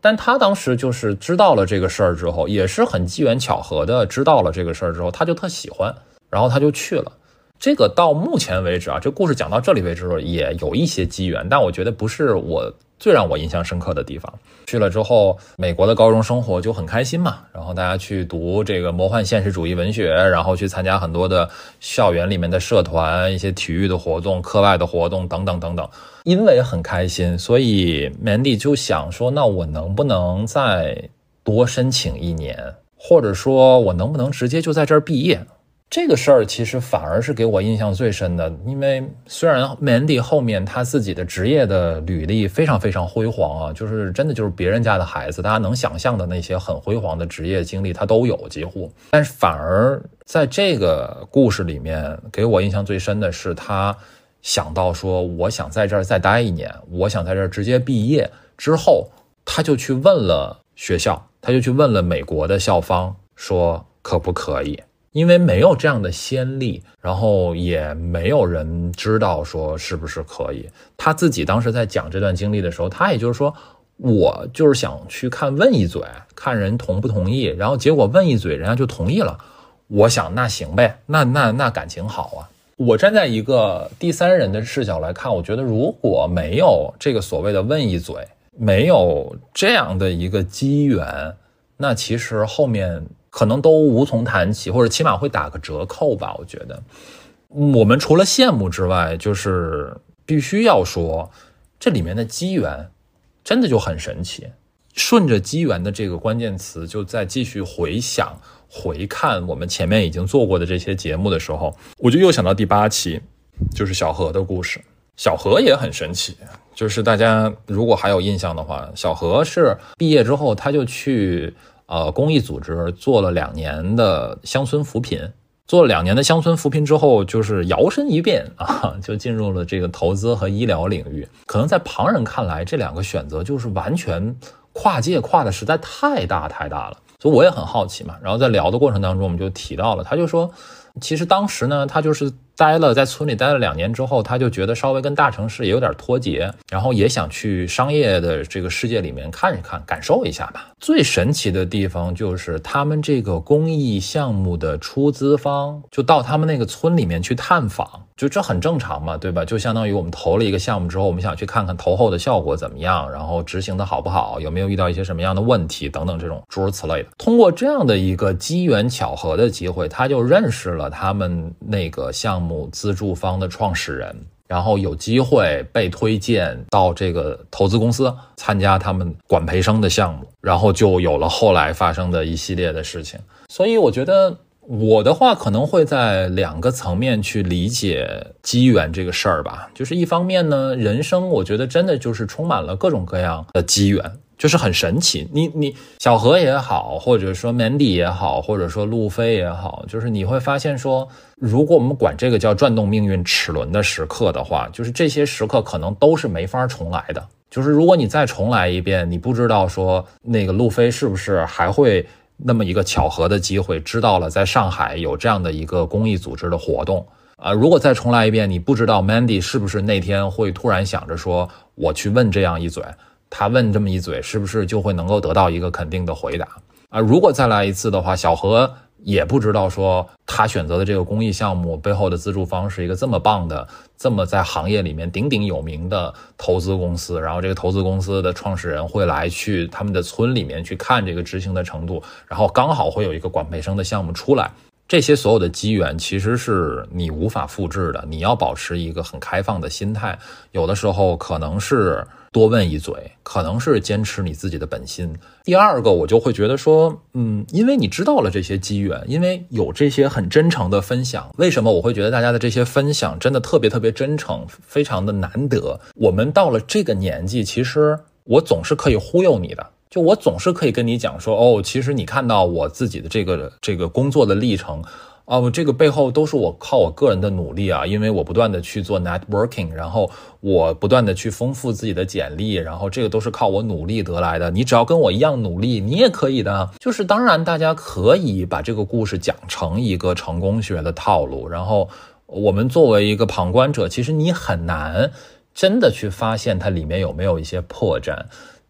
但他当时就是知道了这个事儿之后，也是很机缘巧合的知道了这个事儿之后，他就特喜欢，然后他就去了。这个到目前为止啊，这故事讲到这里为止也有一些机缘，但我觉得不是我。最让我印象深刻的地方，去了之后，美国的高中生活就很开心嘛。然后大家去读这个魔幻现实主义文学，然后去参加很多的校园里面的社团、一些体育的活动、课外的活动等等等等。因为很开心，所以 Mandy 就想说：那我能不能再多申请一年，或者说我能不能直接就在这儿毕业？这个事儿其实反而是给我印象最深的，因为虽然 Mandy 后面他自己的职业的履历非常非常辉煌啊，就是真的就是别人家的孩子，大家能想象的那些很辉煌的职业经历他都有几乎，但是反而在这个故事里面给我印象最深的是他想到说，我想在这儿再待一年，我想在这儿直接毕业之后，他就去问了学校，他就去问了美国的校方，说可不可以。因为没有这样的先例，然后也没有人知道说是不是可以。他自己当时在讲这段经历的时候，他也就是说，我就是想去看问一嘴，看人同不同意。然后结果问一嘴，人家就同意了。我想那行呗，那那那感情好啊。我站在一个第三人的视角来看，我觉得如果没有这个所谓的问一嘴，没有这样的一个机缘，那其实后面。可能都无从谈起，或者起码会打个折扣吧。我觉得，我们除了羡慕之外，就是必须要说，这里面的机缘真的就很神奇。顺着机缘的这个关键词，就在继续回想、回看我们前面已经做过的这些节目的时候，我就又想到第八期，就是小何的故事。小何也很神奇，就是大家如果还有印象的话，小何是毕业之后他就去。呃，公益组织做了两年的乡村扶贫，做了两年的乡村扶贫之后，就是摇身一变啊，就进入了这个投资和医疗领域。可能在旁人看来，这两个选择就是完全跨界，跨的实在太大太大了。所以我也很好奇嘛。然后在聊的过程当中，我们就提到了，他就说，其实当时呢，他就是。待了在村里待了两年之后，他就觉得稍微跟大城市也有点脱节，然后也想去商业的这个世界里面看一看，感受一下吧。最神奇的地方就是他们这个公益项目的出资方就到他们那个村里面去探访，就这很正常嘛，对吧？就相当于我们投了一个项目之后，我们想去看看投后的效果怎么样，然后执行的好不好，有没有遇到一些什么样的问题等等这种诸如此类的。通过这样的一个机缘巧合的机会，他就认识了他们那个项目。资助方的创始人，然后有机会被推荐到这个投资公司参加他们管培生的项目，然后就有了后来发生的一系列的事情。所以我觉得我的话可能会在两个层面去理解机缘这个事儿吧。就是一方面呢，人生我觉得真的就是充满了各种各样的机缘。就是很神奇，你你小何也好，或者说 Mandy 也好，或者说路飞也好，就是你会发现说，如果我们管这个叫转动命运齿轮的时刻的话，就是这些时刻可能都是没法重来的。就是如果你再重来一遍，你不知道说那个路飞是不是还会那么一个巧合的机会知道了在上海有这样的一个公益组织的活动啊。如果再重来一遍，你不知道 Mandy 是不是那天会突然想着说我去问这样一嘴。他问这么一嘴，是不是就会能够得到一个肯定的回答啊？如果再来一次的话，小何也不知道说他选择的这个公益项目背后的资助方是一个这么棒的、这么在行业里面鼎鼎有名的投资公司。然后这个投资公司的创始人会来去他们的村里面去看这个执行的程度，然后刚好会有一个管培生的项目出来。这些所有的机缘其实是你无法复制的，你要保持一个很开放的心态。有的时候可能是。多问一嘴，可能是坚持你自己的本心。第二个，我就会觉得说，嗯，因为你知道了这些机缘，因为有这些很真诚的分享，为什么我会觉得大家的这些分享真的特别特别真诚，非常的难得？我们到了这个年纪，其实我总是可以忽悠你的，就我总是可以跟你讲说，哦，其实你看到我自己的这个这个工作的历程。哦，这个背后都是我靠我个人的努力啊，因为我不断的去做 networking，然后我不断的去丰富自己的简历，然后这个都是靠我努力得来的。你只要跟我一样努力，你也可以的。就是当然，大家可以把这个故事讲成一个成功学的套路，然后我们作为一个旁观者，其实你很难真的去发现它里面有没有一些破绽，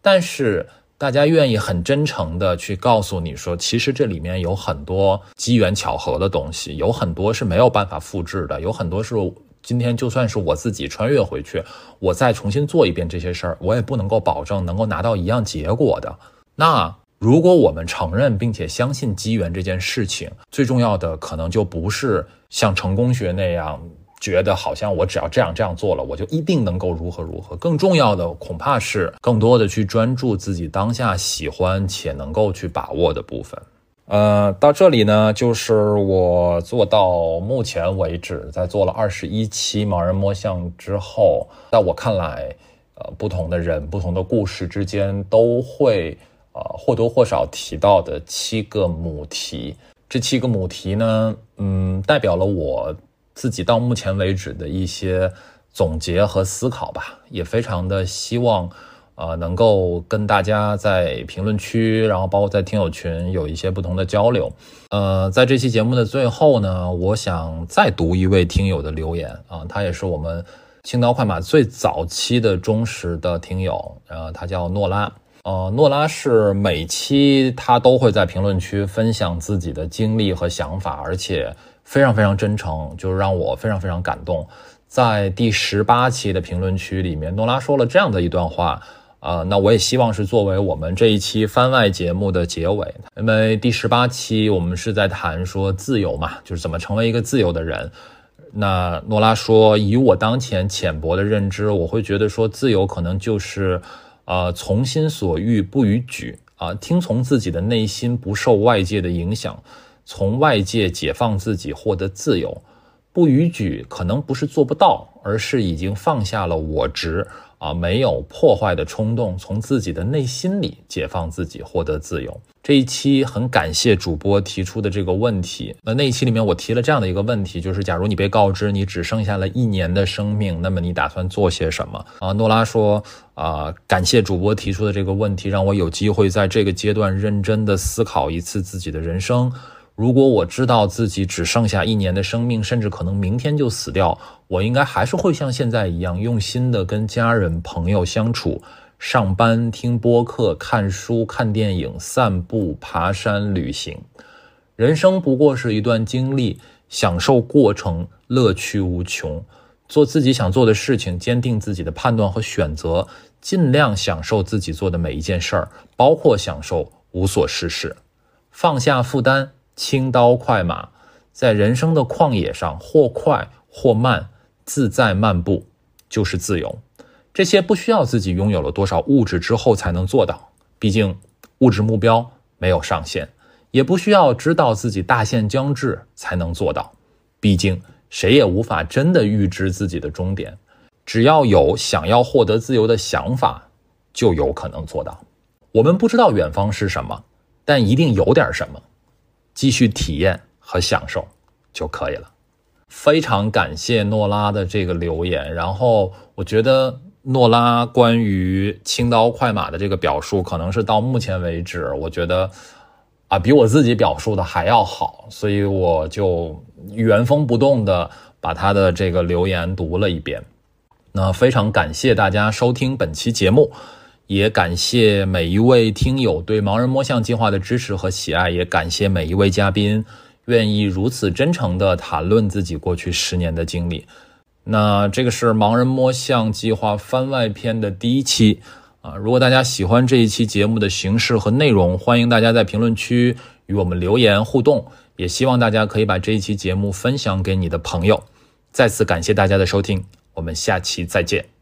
但是。大家愿意很真诚的去告诉你说，其实这里面有很多机缘巧合的东西，有很多是没有办法复制的，有很多是今天就算是我自己穿越回去，我再重新做一遍这些事儿，我也不能够保证能够拿到一样结果的。那如果我们承认并且相信机缘这件事情，最重要的可能就不是像成功学那样。觉得好像我只要这样这样做了，我就一定能够如何如何。更重要的恐怕是更多的去专注自己当下喜欢且能够去把握的部分。呃，到这里呢，就是我做到目前为止，在做了二十一期盲人摸象之后，在我看来，呃，不同的人、不同的故事之间都会呃或多或少提到的七个母题。这七个母题呢，嗯，代表了我。自己到目前为止的一些总结和思考吧，也非常的希望，呃，能够跟大家在评论区，然后包括在听友群有一些不同的交流。呃，在这期节目的最后呢，我想再读一位听友的留言啊，他也是我们青刀快马最早期的忠实的听友，呃，他叫诺拉，呃，诺拉是每期他都会在评论区分享自己的经历和想法，而且。非常非常真诚，就是让我非常非常感动。在第十八期的评论区里面，诺拉说了这样的一段话，啊，那我也希望是作为我们这一期番外节目的结尾。因为第十八期我们是在谈说自由嘛，就是怎么成为一个自由的人。那诺拉说，以我当前浅薄的认知，我会觉得说自由可能就是，呃，从心所欲不逾矩啊，听从自己的内心，不受外界的影响。从外界解放自己，获得自由，不逾矩，可能不是做不到，而是已经放下了我执啊，没有破坏的冲动，从自己的内心里解放自己，获得自由。这一期很感谢主播提出的这个问题。那那一期里面我提了这样的一个问题，就是假如你被告知你只剩下了一年的生命，那么你打算做些什么啊？诺拉说啊，感谢主播提出的这个问题，让我有机会在这个阶段认真的思考一次自己的人生。如果我知道自己只剩下一年的生命，甚至可能明天就死掉，我应该还是会像现在一样用心的跟家人朋友相处，上班、听播客、看书、看电影、散步、爬山、旅行。人生不过是一段经历，享受过程，乐趣无穷。做自己想做的事情，坚定自己的判断和选择，尽量享受自己做的每一件事儿，包括享受无所事事，放下负担。轻刀快马，在人生的旷野上，或快或慢，自在漫步，就是自由。这些不需要自己拥有了多少物质之后才能做到，毕竟物质目标没有上限；也不需要知道自己大限将至才能做到，毕竟谁也无法真的预知自己的终点。只要有想要获得自由的想法，就有可能做到。我们不知道远方是什么，但一定有点什么。继续体验和享受就可以了。非常感谢诺拉的这个留言。然后我觉得诺拉关于轻刀快马的这个表述，可能是到目前为止，我觉得啊，比我自己表述的还要好。所以我就原封不动的把他的这个留言读了一遍。那非常感谢大家收听本期节目。也感谢每一位听友对盲人摸象计划的支持和喜爱，也感谢每一位嘉宾愿意如此真诚地谈论自己过去十年的经历。那这个是盲人摸象计划番外篇的第一期啊！如果大家喜欢这一期节目的形式和内容，欢迎大家在评论区与我们留言互动，也希望大家可以把这一期节目分享给你的朋友。再次感谢大家的收听，我们下期再见。